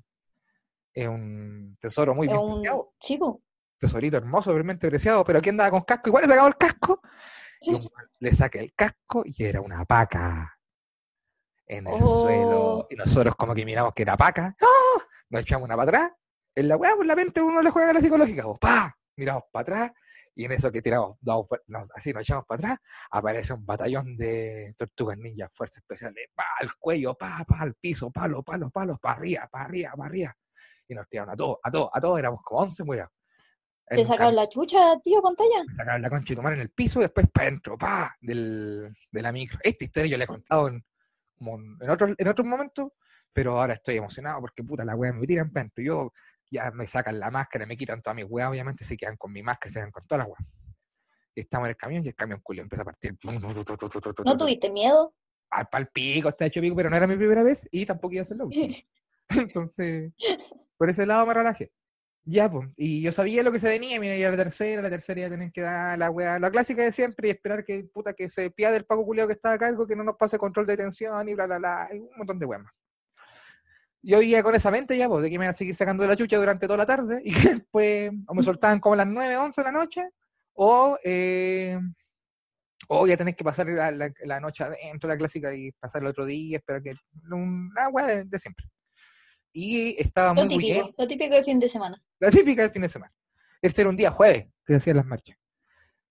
es un tesoro muy es bien un... preciado Sí, po. tesorito hermoso, realmente preciado, pero aquí andaba con casco, igual le sacaba el casco, y un le saqué el casco y era una paca en el Oh. suelo, y nosotros como que miramos que era paca, ¡ah! nos echamos una para atrás, en la weá, por la mente uno le juega a la psicológica, pues, pa, miramos para atrás, y en eso que tiramos, nos- así nos echamos para atrás, aparece un batallón de tortugas ninjas, fuerzas especiales, pa, al cuello, pa, pa, al piso, palo, palo, palo, para arriba, para arriba, para arriba, y nos tiraron a todos, a todos, a todos, éramos como 11 weá. ¿Te sacaron la chucha, tío, pantalla? me sacaron la concha y tomar en el piso y después para adentro, pa, del, de la micro. Esta historia yo la he contado en, como en, otros en otros momentos, pero ahora estoy emocionado porque puta la wea me tiran para adentro. Yo ya me sacan la máscara, me quitan todas mis weas, obviamente se quedan con mi máscara, se quedan con todas las weas. Y estamos en el camión y el camión culo empieza a partir. ¿No tuviste miedo? Al pal pico, está hecho pico, pero no era mi primera vez y tampoco iba a última. Entonces, por ese lado me relajé. Ya, pues, y yo sabía lo que se venía, mira, ya la tercera, la tercera ya tienen que dar la weá, la clásica de siempre y esperar que, puta, que se piade el pago culiao que está a cargo, que no nos pase control de tensión y bla, bla, bla, y un montón de weas más. Yo iba con esa mente ya, pues, de que me iban a seguir sacando de la chucha durante toda la tarde y que después o me soltaban como a las 9, 11 de la noche o, eh, o ya tenés que pasar la, la- la noche adentro, la clásica, y pasar el otro día, esperar que... Una weá de, de siempre. Y estaba Lo muy bien. típico, lo típico de fin de semana. La típica del fin de semana. Este era un día jueves que hacían las marchas.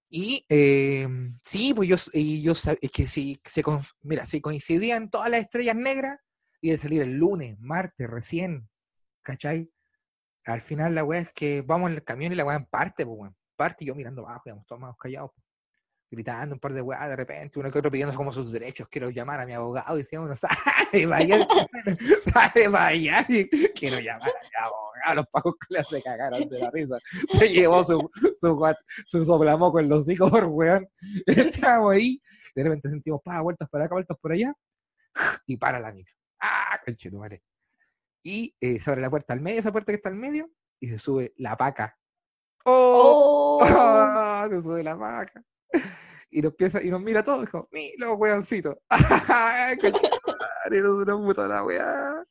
Y eh, sí, pues yo, y yo sab- es que si se mira, si coincidían todas las estrellas negras, y de salir el lunes, martes, recién, ¿cachai? Al final la weá es que vamos en el camión y la weá en parte, pues weón. Parte y yo mirando abajo, íbamos todos más callados, pues, gritando un par de weá de repente, uno que otro pidiendo como sus derechos, quiero llamar a mi abogado, y decía uno, sale, vaya, sale, vaya, quiero llamar a mi abogado, los pagos que se cagaron de la risa, se llevó su, su, su soplamoco en los hijos, weón, estábamos ahí, de repente sentimos, pa, vueltas para acá, vueltas por allá, y para la micro, ah, y eh, se abre la puerta al medio, esa puerta que está al medio, y se sube la paca, ¡Oh! Oh, se sube la vaca. Y nos empieza, y nos mira a todos, dijo, mi los weoncitos. Conchetumare, nos una puta la weá.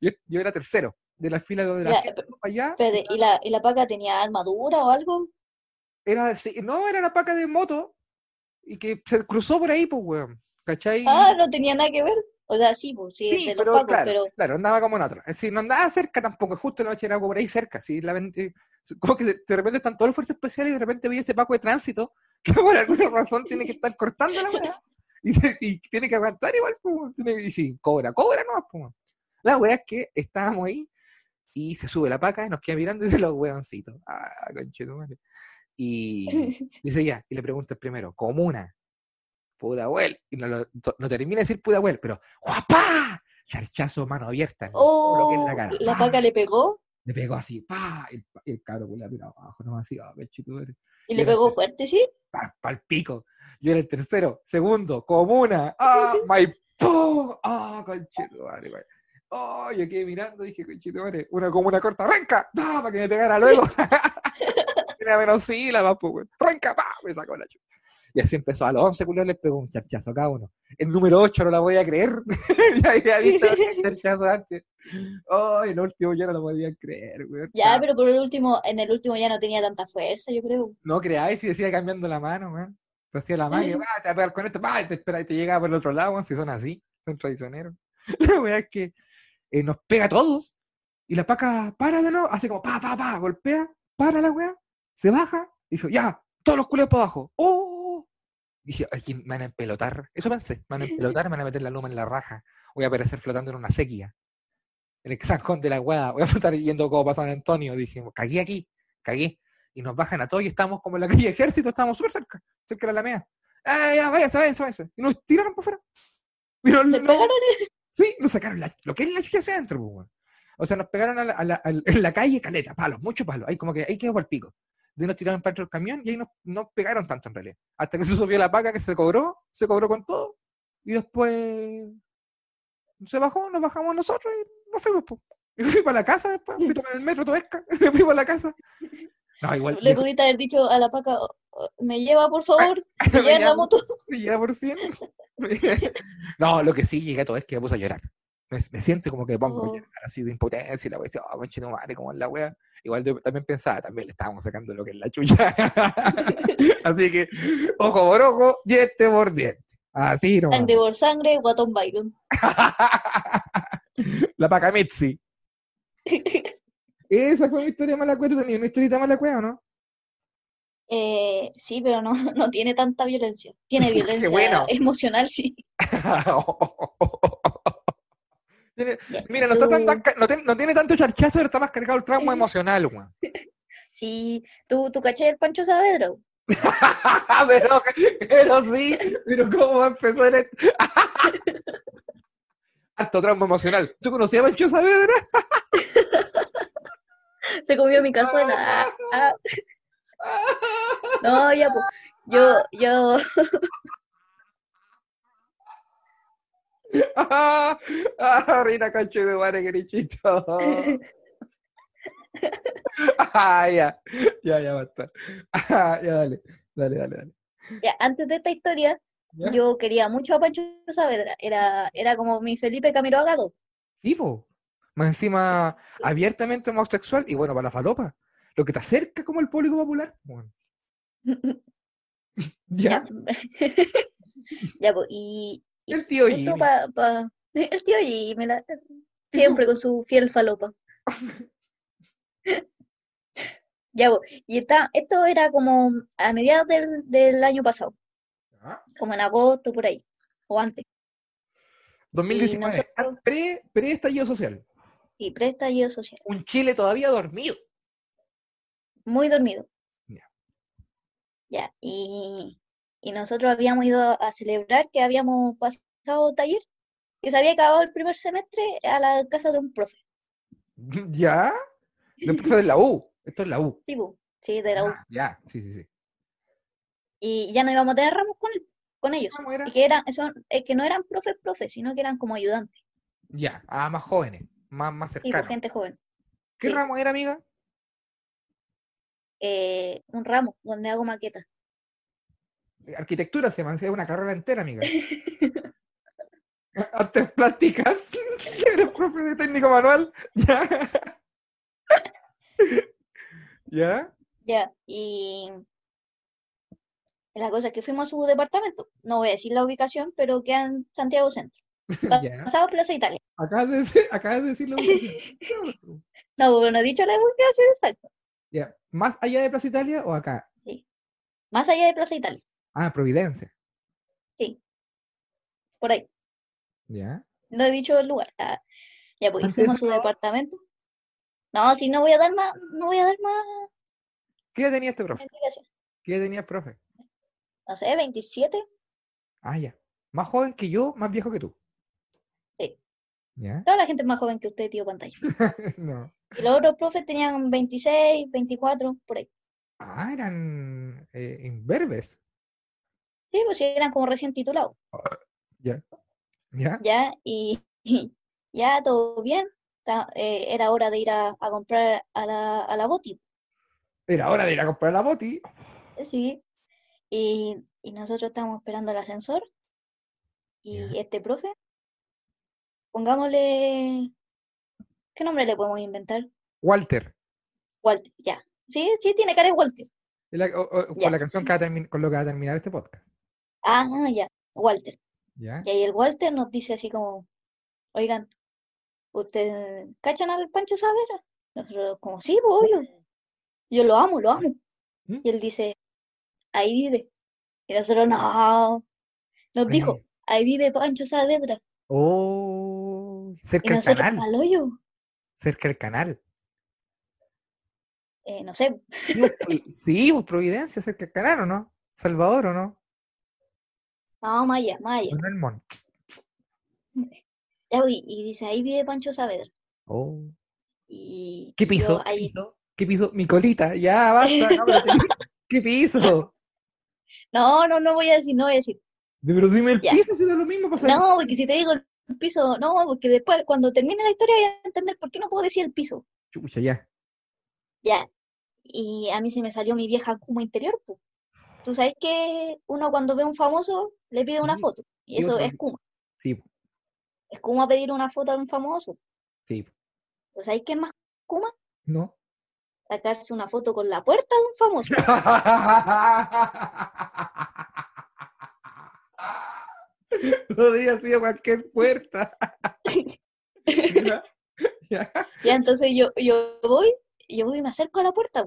Yo, yo era tercero de la fila de la allá. espérate, ¿y la, ¿y la paca tenía armadura o algo? Era, sí, no, era una paca de moto y que se cruzó por ahí, pues, weón. ¿Cachai? Ah, no tenía nada que ver. O sea, sí, pues, sí, Sí, de los pero pacos, claro, pero claro, andaba como en otra. Es decir, no andaba cerca tampoco, justo en la noche era algo por ahí cerca. ¿sí? La, eh, como que de, de repente están todas las fuerzas especiales y de repente veía ese paco de tránsito que por alguna razón tiene que estar cortando la weá. Y, se- y tiene que aguantar igual, pues. Tiene- y si cobra, cobra nomás, pues. weón. La weá es que estábamos ahí y se sube la paca y nos queda mirando y dice los weoncitos. Ah, conchetumare. Y dice ya, y le pregunta primero, comuna, Pudahuel, y no, no termina de decir Pudahuel, pero ¡guapá! Charchazo, mano abierta, lo que es oh, la cara. la le pegó Le pegó así, pa, el, el cabro culiao miraba abajo, no así, conchetumare. y le pegó fuerte, ¿sí? pa, pal pico. Yo era el tercero, segundo, comuna, ah, Maipú, ah, conchetumare, güey. Oh, yo quedé mirando, dije, conchetumare, una comuna corta, arranca, pa, para que me pegara luego. Tenía menos sílabas, pues. Arranca, pa, me sacó la chucha. Y así empezó. A los 11 culiados les pegó un charchazo a cada uno. El número 8 no la voy a creer. ya había visto el charchazo antes. Oh, el último ya no lo podía creer, weón. Ya, pero por el último, en el último ya no tenía tanta fuerza, yo creo. No creáis si decía cambiando la mano, weón. Se hacía la mano y va, te va a pegar con esto, y te espera y te llega por el otro lado, weón, si son así, son traicioneros. La weá es que eh, nos pega a todos y la paca para de nuevo, hace como pa, pa, pa, golpea, para la weá, se baja y dijo, ya, todos los culeros para abajo. ¡Oh! Dije, ay, que me van a empelotar. Eso pensé, me van a empelotar, me van a meter la luma en la raja. Voy a aparecer flotando en una sequía. En el zanjón de la weá, voy a estar yendo como pasó San Antonio. Dije, cagué aquí, cagué. Y nos bajan a todos y estamos como en la calle Ejército, estábamos súper cerca, cerca de la Alameda. ¡Ah, ya, váyanse, váyanse, váyanse! Y nos tiraron por fuera. Pero ¿Te no- pegaron? Sí, nos sacaron la- lo que es la chucha hacia adentro, pues. O sea, nos pegaron a la- a la- al- en la calle, caleta, palos, muchos palos. Ahí como que ahí quedó por el pico. De nos tiraron para dentro del camión y ahí nos, no pegaron tanto en realidad. Hasta que se subió la paca que se cobró, se cobró con todo. Y después se bajó, nos bajamos nosotros y nos fuimos, pues. Y fui para la casa después, fui tomar el metro Toesca, me fui para la casa. No, igual. Le pudiste haber dicho a la paca, "Oh, oh, me lleva por favor, me lleva la moto. me llega por 100. no, lo que sí llegué a todo es que me puse a llorar. Me, me siento como que me pongo a Oh. llorar así de impotencia y la wea, dice, oh, conche tu madre, como es la wea. Igual yo también pensaba, también le estábamos sacando lo que es la chucha. así que, ojo por ojo, diente por diente. Así no. Sangre por sangre, guatón Byron. la Pacamitzi. Esa fue mi historia mala cueva. ¿Tú tenías una historita mala cueva o no? Eh, sí, pero no, no tiene tanta violencia. Tiene violencia bueno. emocional, sí. Tiene- Mira, no, está tan- no, ten- no tiene tanto charchazo, pero está más cargado el trauma emocional, weón. Sí, ¿tú, tú caché el Pancho Saavedra? pero, pero sí, pero ¿cómo empezar esto? Alto trauma emocional. ¿Tú conocías a Pancho Saavedra? Se comió mi cazuela. Ah, ah. No, ya, pues. Yo, yo, ah, ah, Rina Cancho de Madre, grichito. ah, ya, ya, ya basta. Ah, ya, dale, dale, dale, dale. ya, antes de esta historia, ¿Ya? yo quería mucho a Pancho Saavedra. Era, era como mi Felipe Camilo Agado. Sí, po. Más encima, abiertamente homosexual y bueno, para la falopa. Lo que te acerca como el público popular. Bueno, Ya, ya, pues, y el tío Jimmy. pa, pa- el tío Jimmy, me la- siempre con su fiel falopa. Ya, y está, esto era como a mediados del, del año pasado, Ah, como en agosto, por ahí, o antes. 2019, nosotros- ah, pre, pre-estallido social. Sí, preestallido social. Un Chile todavía dormido. Muy dormido. Ya. Ya, y, y nosotros habíamos ido a, celebrar que habíamos pasado taller, que se había acabado el primer semestre a la casa de un profe. ¿Ya? Después fue de la U. Esto es la U. Sí, bu, sí, de la U. Ah, ya, sí, sí, sí. Y ya no íbamos a tener ramos con, con ellos. ¿Cómo era? Y que eran, son, eh, que no eran profes, profes, sino que eran como ayudantes. Ya, ah, más jóvenes, más, más Sí, pues, cercanos. gente joven. ¿Qué sí. ramo era, amiga? Eh, un ramo donde hago maquetas. Arquitectura se llama, es una carrera entera, amiga. Artes plásticas. Eres profe de técnico manual. Ya. ¿Ya? Ya, y la cosa es que fuimos a su departamento. No voy a decir la ubicación, pero queda en Santiago Centro. Pasado Plaza Italia. Acabas de decir, acabas de decir la ubicación. No, pero no he dicho la ubicación exacta. Ya. ¿Más allá de Plaza Italia o acá? Más allá de Plaza Italia. Ah, Providencia. Por ahí. ¿Ya? No he dicho el lugar. Ah, ya, pues, fuimos a su no. departamento. No, si no voy a dar más, no voy a dar más ¿Qué edad tenía este profe? ¿Qué edad tenía el profe? No sé, 27. Ah, ya. Más joven que yo, más viejo que tú. Sí. ¿Ya? Toda la gente es más joven que usted, tío pantalla. no. Y los otros profes tenían 26, 24, por ahí. Ah, eran eh, imberbes. Sí, pues eran como recién titulados. ¿Ya? ¿Ya? Ya, y, y ya todo bien. ta- eh, era hora de ir a, a comprar a la, a la Boti. Era hora de ir a comprar la boti. Sí. Y, y nosotros estábamos esperando el ascensor y este profe, pongámosle, ¿qué nombre le podemos inventar? Walter. Walter, ya. Sí, sí, tiene cara de Walter. Es la- o- o- Ya. con la canción que va a termin- con lo que va a terminar este podcast. Ah, ya, Walter. ¿Ya? Y ahí el Walter nos dice así como, oigan, ¿ustedes cachan al Pancho Saavedra? Nosotros como, sí, pues, obvio. Yo lo amo, lo amo. ¿Mm? Y él dice, ahí vive. Y nosotros, no. Nos dijo, Ahí. vive Pancho Saavedra. Oh, cerca del canal. al hoyo. Cerca del canal. Eh, no sé, Sí, pues, pues, Providencia, cerca del canal, ¿o no? Salvador, ¿o no? No, Maya, Maya. ¿O no el? Ya, y, y dice, ahí vive Pancho Saavedra. Oh. Y ¿Qué piso? ¿Qué ahí, piso? ¿Qué piso? Mi colita, ya basta. no, pero tenés- ¿Qué piso? no, no, no voy a decir, no voy a decir. Pero dime el Ya. piso, si da lo mismo. Pasa No, porque si te digo el piso, no, porque después, cuando termine la historia, voy a entender por qué no puedo decir el piso. Chucha, ya. Ya. Y a mí se me salió mi vieja Kuma interior, pues. Tú sabes que uno cuando ve a un famoso le pide una foto. Y eso es. Kuma. Sí, Es Kuma pedir una foto a un famoso. sí. Pues ¿sabes qué es más Kuma? ¿No? Sacarse una foto con la puerta de un famoso. Podría ser cualquier puerta. Ya, ya. Ya, entonces yo, yo voy, yo voy y me acerco a la puerta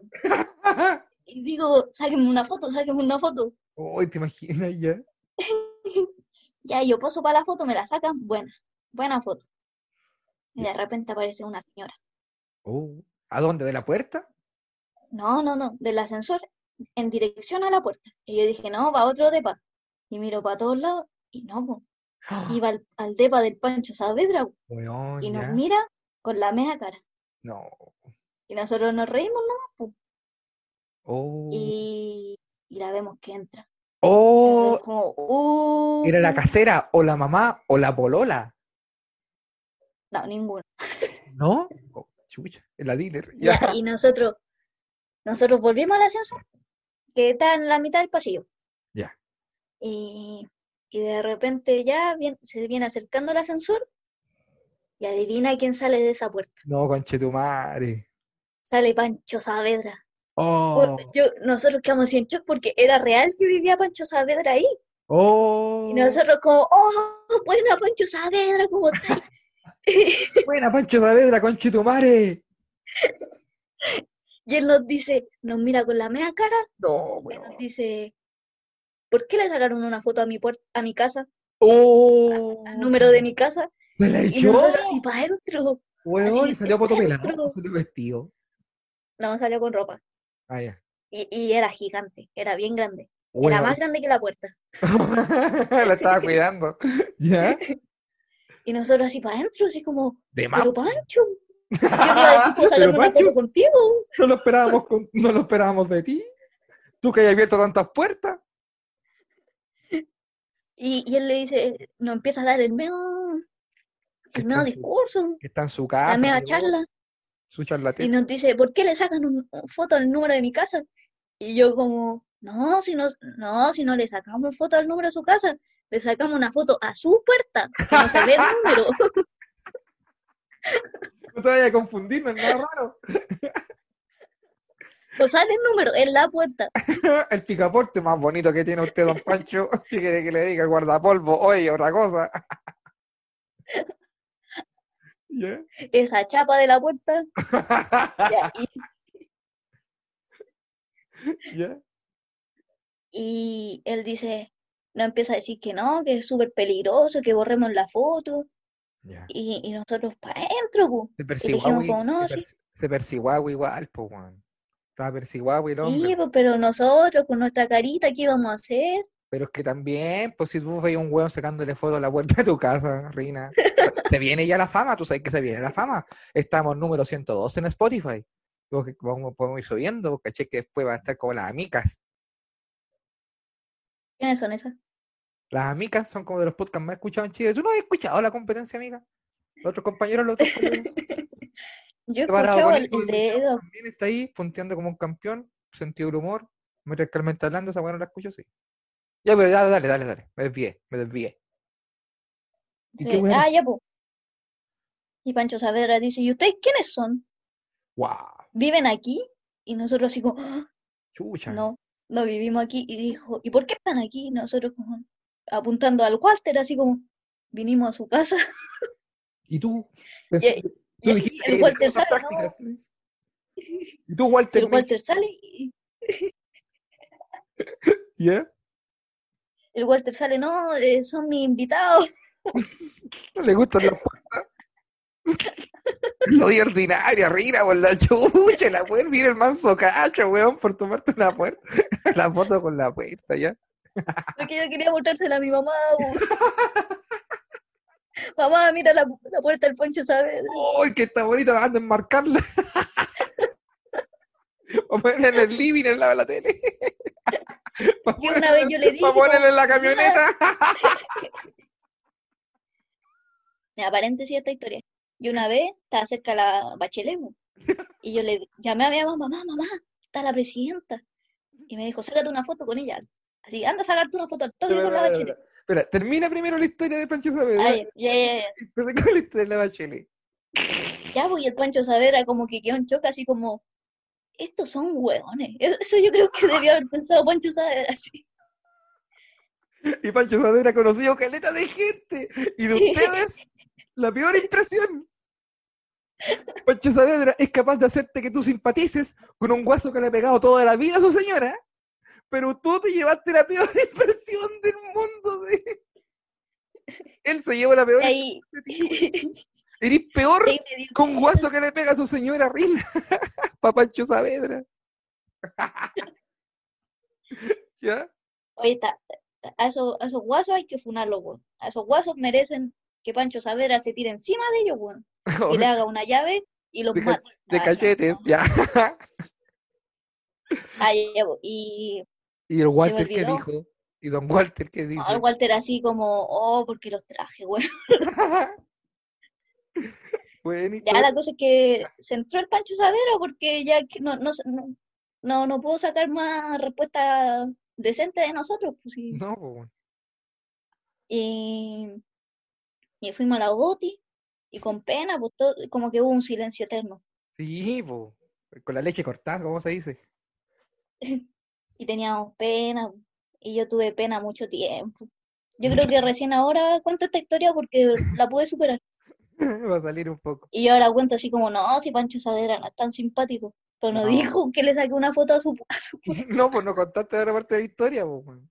y digo, sáquenme una foto, sáquenme una foto. Uy, te imaginas ya. Ya, yo paso para la foto, me la sacan, buena, buena foto. Y de repente aparece una señora. Oh, ¿A dónde? ¿De la puerta? No, no, no, del ascensor en dirección a la puerta. Y yo dije, no, va otro depa. Y miro para todos lados y no, po, iba al, al depa del Pancho Saavedra po, y nos ya. mira con la meja cara. No. Y nosotros nos reímos, ¿no? Oh. Y, y la vemos que entra. Oh, como, uh, era la casera, o la mamá, o la polola. No, ninguno. ¿No? Oh, chucha, es la dealer. Ya, Ya. y nosotros, nosotros volvimos al ascensor, que está en la mitad del pasillo. Ya. Y, y de repente ya se viene acercando el ascensor y adivina quién sale de esa puerta. No, conchetumare. Sale Pancho Saavedra. Oh. Pues, Yo, nosotros quedamos en shock porque era real que vivía Pancho Saavedra ahí. Oh. Y nosotros como, oh, buena Pancho Saavedra, ¿cómo estás? Buena, Pancho Saavedra, conchetumare. Y él nos dice, nos mira con la media cara No, y nos dice, ¿por qué le sacaron una foto a mi puerta, a mi casa, Oh. al número de mi casa? ¿Me la Y echó? nosotros así para adentro. Weón, y salió dentro. salió vestido. No, salió con ropa. Ah, ya. Y, y era gigante, era bien grande. Era más grande que la puerta. la estaba cuidando. ¿Ya? Y nosotros así para adentro, así como, De más. pero Pancho, yo iba a decir, ¿puedo sacarme Pero, una Pancho, foto contigo? no lo esperábamos, con- no lo esperábamos de ti. Tú que hayas abierto tantas puertas. Y, y él le dice, nos empieza a dar el medio, Que el discurso, Que está en su la casa. media llegó, charla. Su Y charlatán. nos dice, ¿por qué le sacan un, un foto al número de mi casa? Y yo como, no, si no, no, si no le sacamos foto al número de su casa, le sacamos una foto a su puerta, que no se ve el número. No te vayas a confundir, no es nada raro. No sale el número, en la puerta. El picaporte más bonito que tiene usted, don Pancho. ¿Qué quiere que le diga? El guardapolvo. Oye, otra cosa. ¿Ya? Esa chapa de la puerta. ya, y, él dice, no empieza a decir que no, que es súper peligroso, que borremos la foto. Y, y nosotros para adentro, pu. Se como, no, se, persiguawi igual, weón. Estaba persiguawi el hombre. Sí, pero nosotros con nuestra carita, ¿qué íbamos a hacer? Pero es que también, pues si tú veis un hueón sacándole foto a la puerta de tu casa, Rina, se viene ya la fama, tú sabes que se viene la fama. Estamos número 112 en Spotify. Que Vamos, podemos ir subiendo, porque caché que después van a estar como las amicas. ¿Quiénes son esas? Las amicas son como de los podcasts más escuchados en Chile. ¿Tú no has escuchado la competencia, amiga? Los otros compañeros, los otros compañeros. Yo he escuchado el, también está ahí, punteando como un campeón, sentido del humor. Mientras está hablando, esa weá no la escucho, sí. Ya, pero ya, dale, dale, dale. Me desvié, me desvié. ¿Y qué weá? ah, ya, pues. Y Pancho Saavedra dice, ¿y ustedes quiénes son? Guau, ¿Viven aquí? Y nosotros así como, "Ah, chucha. no, no vivimos aquí. Y dijo, ¿y por qué están aquí? Y nosotros como apuntando al Walter, así como, vinimos a su casa. ¿Y tú? Y, tú y dijiste el Walter sale, ¿no? ¿Y tú, y Walter? el me Walter sale y ¿Ya? El Walter sale, no, eh, son mis invitados. ¿No le gustan las puertas? Soy ordinaria, rira por la chucha, la puerta, mira el manso cacho, weón, por tomarte una puerta, la foto con la puerta, ¿ya? Porque yo quería mostrársela a mi mamá. mamá, mira la, la puerta del Pancho Saavedra. ¡Uy, que está bonita! Anda a enmarcarla. O ponerla en el living, al lado de la tele. Y una vez yo le dije, Para ponerla en la camioneta. Mira, paréntesis esta historia. Y una vez estaba cerca de la Bachelet, y yo le llamé a mi mamá, mamá, mamá, está la presidenta. Y me dijo, sácate una foto con ella. Así, anda a sacarte una foto al toque con la Bachelet. Espera, termina primero la historia de Pancho Saavedra. Ay, ya, ya, ya. Entonces, ¿cuál es la historia de la Bachelet? Ya, pues, y el Pancho Saavedra como que quedó en choque, así como, estos son hueones. Eso, yo creo que debió haber pensado Pancho Saavedra, así. Y Pancho Saavedra ha conocido caleta de gente. Y de ustedes, la peor impresión. Pancho Saavedra es capaz de hacerte que tú simpatices con un guaso que le ha pegado toda la vida a su señora. Pero tú te llevaste la peor impresión del mundo. De... Él se lleva la peor ahí, impresión. Eres peor con un guaso que le pega a su señora Rina. Pa' Pancho Saavedra. ¿Ya? Oye, está, a esos, a esos guasos hay que funarlos, weón. A esos guasos merecen que Pancho Saavedra se tire encima de ellos, weón. Y le haga una llave y los De mate. De Ah, cachetes, no. ya. Ah, ya. Y ¿Y el Walter olvidó. dijo? ¿Y don Walter qué dice? no, el Walter así como, oh, porque los traje, weón. Bueno, y Ya la cosa es que se entró el Pancho Saavedra porque ya que no, no, no, no, no puedo sacar más respuesta decente de nosotros, pues sí. No, bueno. Y, y fuimos a la Boti y con pena, pues todo, como que hubo un silencio eterno. Sí. Con la leche cortada, ¿cómo se dice? Y teníamos pena, y yo tuve pena mucho tiempo. Yo creo que recién ahora cuento esta historia porque la pude superar. Va a salir un poco. Y yo ahora cuento así como, no, si Pancho Saavedra no es tan simpático. Pero no, No. dijo que le saqué una foto a su, a su No, pues no contaste ahora parte de la historia, pues. bueno.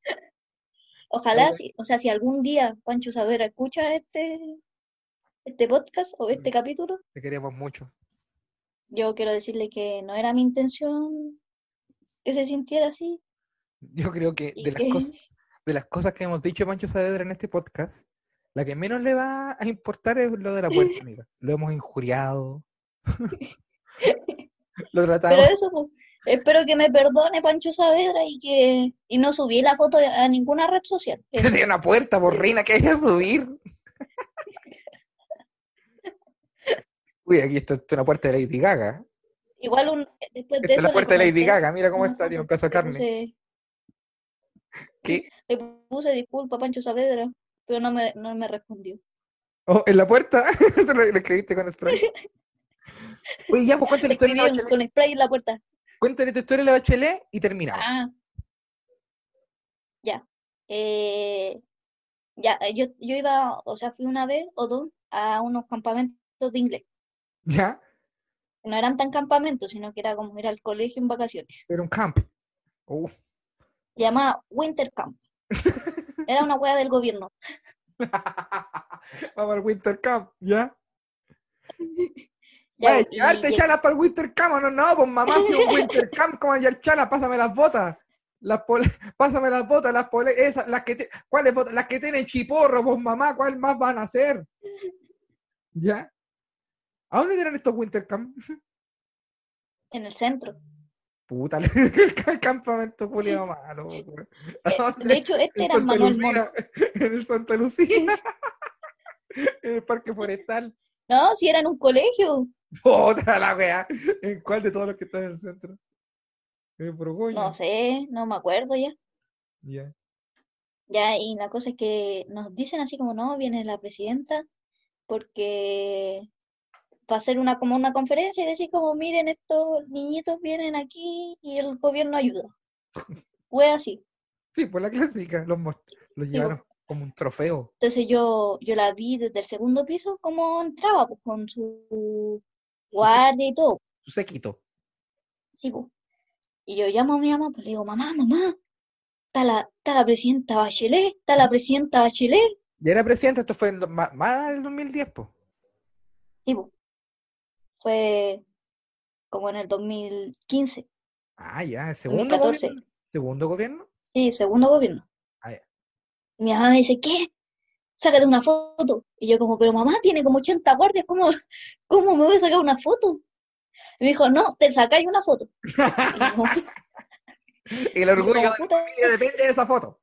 Ojalá, si, o sea, si algún día Pancho Saavedra escucha este, este podcast o este capítulo, Te queremos mucho. yo quiero decirle que no era mi intención que se sintiera así. Yo creo que de las, cosas, de las cosas que hemos dicho Pancho Saavedra en este podcast, la que menos le va a importar es lo de la puerta, amiga. Lo hemos injuriado. lo tratamos. pero eso, pues, espero que me perdone Pancho Saavedra y que y no subí la foto a ninguna red social. Tiene una puerta, por reina, que hay que subir. Uy, aquí está, está una puerta de Lady Gaga. Igual un, después de Esta es eso la le puerta de Lady Gaga, mira cómo está, tiene un pedazo de carne. puse- ¿Qué? Le puse disculpa Pancho Saavedra, pero no me, no me respondió. Oh, ¿En la puerta? Lo, lo escribiste con spray. Oye, ya, pues cuéntale la historia con spray en la puerta. Cuéntale tu historia de la Bachelet y terminamos. Ah, ya. Eh, ya, eh, yo, yo iba, o sea, fui una vez o dos a unos campamentos de inglés. ¿Ya? No eran tan campamentos, sino que era como ir al colegio en vacaciones. Era un camp. Uh, llamaba Winter Camp. Era una wea del gobierno. Vamos al Winter Camp, ¿ya? Ya, Vaya, y llevarte chalas para el Winter Camp, ¿o no, no, pues mamá, si un Winter Camp, como ya el chala, pásame las botas. Las pole- pásame las botas, las pole- esas, las que te- ¿cuáles botas? Las que tienen chiporro, pues mamá, ¿cuál más van a hacer? ¿Ya? ¿A dónde tienen estos Winter Camp? en el centro. Puta, el campamento culiado malo. weón. ¿A Eh, de hecho, este era Manuel. Lucía, en el Santa Lucía, en el Parque Forestal. No, si era en un colegio. Puta la wea. ¿En cuál de todos los que están en el centro? En Borgoña. No sé, no me acuerdo ya. Ya. Ya, y la cosa es que nos dicen así como, no, viene la presidenta, porque para hacer una, como una conferencia y decir como, miren, estos niñitos vienen aquí y el gobierno ayuda. Fue así. Sí, pues la clásica, los, los Sí, llevaron como un trofeo. Entonces yo, yo la vi desde el segundo piso como entraba, pues con su guardia y todo. Su séquito. Sí, pues. Y yo llamo a mi mamá, pues le digo, mamá, mamá, está la, está la presidenta Bachelet, está la presidenta Bachelet. Ya era presidente, esto fue en, ma- más del 2010, pues. Sí, pues. Fue como en el 2015, Ah, ya, el segundo 2014. gobierno. ¿Segundo gobierno? Sí, segundo gobierno. Ah, ya. Mi mamá me dice, ¿qué? Sácate una foto. Y yo como, pero mamá tiene como 80 guardias, ¿cómo, cómo me voy a sacar una foto? Y me dijo, no, te sacáis una foto. Y yo, El orgullo de como, la familia depende de esa foto.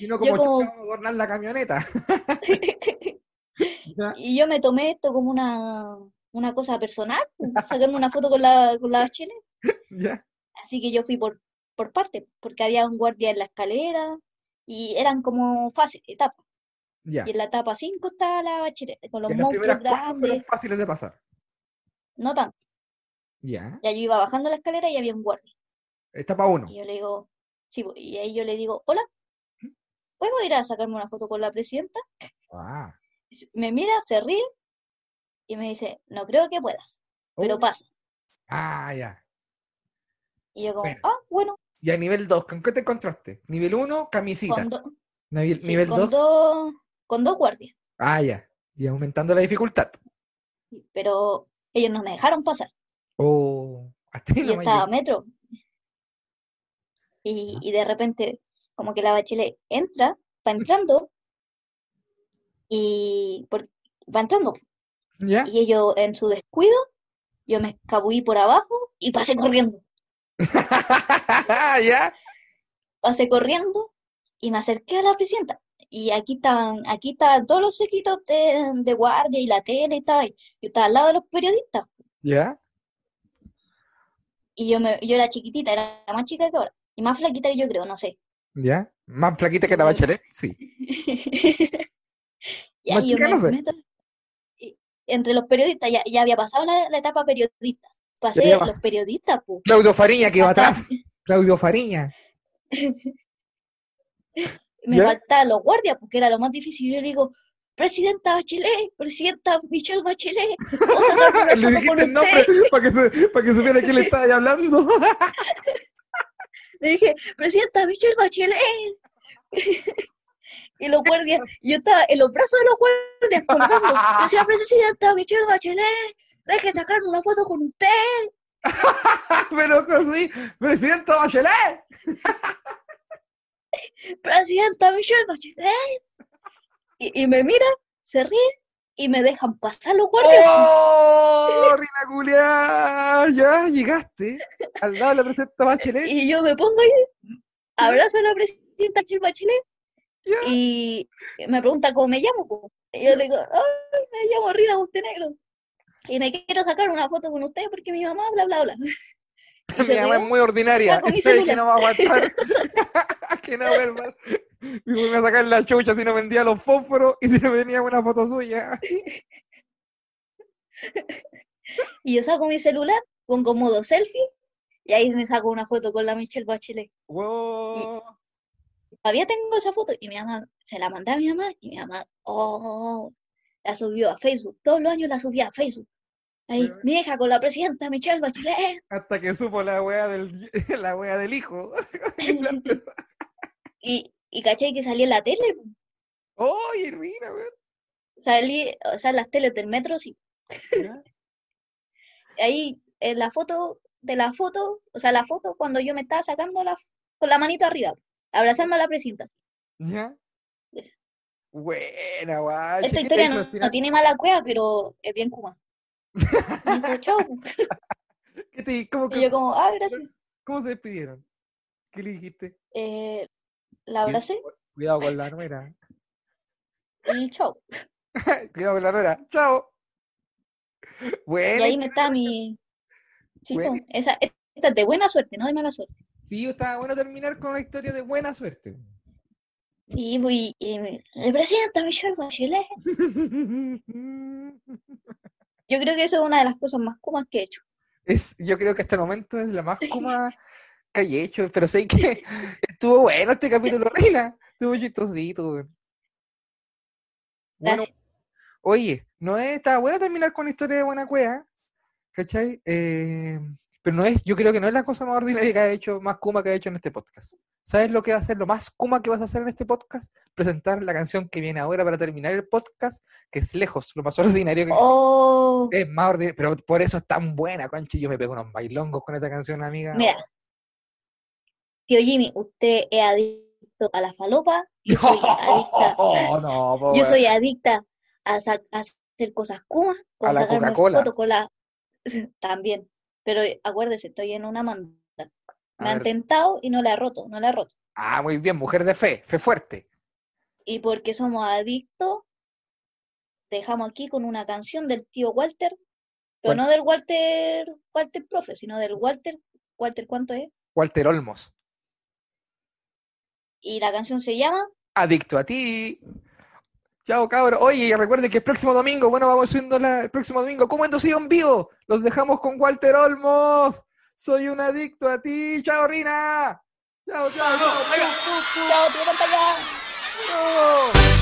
Y no Yo como como- vamos a adornar la camioneta. Y yo me tomé esto como una, una cosa personal, sacarme una foto con la, con la ya. Así que yo fui por, por parte, porque había un guardia en la escalera y eran como fáciles, etapas. Y en la etapa 5 estaba la Bachelet, con los monstruos cuatro fueron grandes, fáciles de pasar. no tanto. Ya. Ya yo iba bajando la escalera y había un guardia. Etapa uno. Y yo le digo, sí, pues, y ahí yo le digo, hola, ¿puedo ir a sacarme una foto con la presidenta? Ah. Me mira, se ríe y me dice, no creo que puedas, pero pasa. Ah, ya. Y yo como, Bueno. ah, bueno, Y a nivel 2, ¿con qué te encontraste? Nivel 1, camisita. con, do- Nivel, sí, nivel con 2. dos, con dos guardias. Ah, ya. Y aumentando la dificultad. Pero ellos no me dejaron pasar. Oh. Hasta ahí Y yo estaba a metro. Y, y de repente, como que la bachelet entra, va entrando, y por- va entrando. ¿Ya? Y ellos, en su descuido, yo me escabullí por abajo y pasé corriendo. ¿Ya? Pasé corriendo y me acerqué a la presidenta. Y aquí estaban, aquí estaban todos los sequitos de, de guardia y la tele y estaba ahí. Yo estaba al lado de los periodistas. ¿Ya? Y yo, me, yo era chiquitita, era más chica que ahora. Y más flaquita que yo creo, no sé. ¿Ya? Más flaquita que la bachelet, sí. Ya, Más y yo me no sé. meto entre los periodistas, ya, ya había pasado la, la etapa periodistas. Pasé los periodistas. Claudio Fariña que iba Hasta- atrás. Claudio Fariña. Me ¿Ya? faltaban los guardias, porque era lo más difícil. Yo le digo, Presidenta Bachelet, Presidenta Michelle Bachelet, ¿puedo sacarme Le dijiste el nombre para que, se- para que supiera que le estaba hablando. Le dije, Presidenta Michelle Bachelet. Y los guardias, yo estaba en los brazos de los guardias colgando. Decía, Presidenta Michelle Bachelet, deje sacarme una foto con usted. Pero así, presidente Bachelet. Presidenta Michelle Bachelet. Y, y me mira, se ríe y me dejan pasar los guardias. ¡Oh! Rina! Ya llegaste al lado de la presidenta Bachelet. Y yo me pongo ahí, abrazo a la presidenta Michelle Bachelet Y me pregunta cómo me llamo. po. Y yo le digo, ay, me llamo Rina Montenegro. Y me quiero sacar una foto con usted porque mi mamá, bla, bla, bla. Y Mi mamá es muy ordinaria. Sé que no va a aguantar. que no va a ver más. Me iba a sacar la chucha si no vendía los fósforos y si no venía una foto suya. Y yo saco mi celular, pongo modo selfie y ahí me saco una foto con la Michelle Bachelet. Wow. Todavía tengo esa foto y mi mamá se la mandé a mi mamá y mi mamá, oh, la subió a Facebook. Todos los años la subía a Facebook. Ahí, Pero- mi hija con la presidenta Michelle Bachelet. Hasta que supo la wea del, la wea del hijo. Y Y, caché que salí en la tele. Oye, Rina, weón. Salí, o sea, en las teles del metro, sí. Ahí, en la foto, de la foto, o sea, la foto cuando yo me estaba sacando la, con la manito arriba, abrazando a la presidenta. ¿Ya? Buena, guay. Esta ¿Qué te historia no, no tiene mala cueva, pero es bien kuma. Chau. ¿Qué te- cómo, Y yo como, ah, gracias. cómo se despidieron? ¿Qué le dijiste? Eh, la abracé Cuidado con la nuera. y chau. Cuidado con la nuera. Chao. Y Bueno, ahí me está mi... Sí, Buena. po, esa, esta es de buena suerte, no de mala suerte. Sí, estaba bueno terminar con una historia de buena suerte. Y, voy, le presento a Michelle Bachelet. Yo creo que eso es una de las cosas más kumas que he hecho. Es, yo creo que hasta el momento es la más kuma que hay hecho, pero sé que estuvo bueno este capítulo, Reina. Estuvo chistosito. Bueno, oye, no es, está bueno terminar con la historia de Buena Cueva, ¿cachai? Eh, pero no es, yo creo que no es la cosa más ordinaria que ha hecho, más kuma que ha hecho en este podcast. ¿Sabes lo que va a ser lo más kuma que vas a hacer en este podcast? Presentar la canción que viene ahora para terminar el podcast, que es lejos lo más ordinario que. Oh, Es más ordinario, pero por eso es tan buena, concha. y Yo me pego unos bailongos con esta canción, amiga. mira, tío Jimmy, usted es adicto a la falopa. Yo soy adicta, Oh, no, yo soy adicta a, hacer cosas kumas, con A la Coca-Cola. con la... También. Pero acuérdese, estoy en una manda. Me han tentado y no la he roto, no la he roto. Ah, muy bien, mujer de fe, fe fuerte. Y porque somos adictos, dejamos aquí con una canción del tío Walter, pero no del Walter, Walter profe, sino del Walter, Walter, ¿cuánto es? Walter Olmos. Y la canción se llama Adicto a ti. Chao, cabros. Oye, recuerden que el próximo domingo, bueno, vamos subiendo la- el próximo domingo. ¿Cómo inducido en vivo? Los dejamos con Walter Olmos. Soy un adicto a ti. Chao, Rina. Chao, chao, chao. Pu, pu. ¡Chao, tío pantalla! Chao.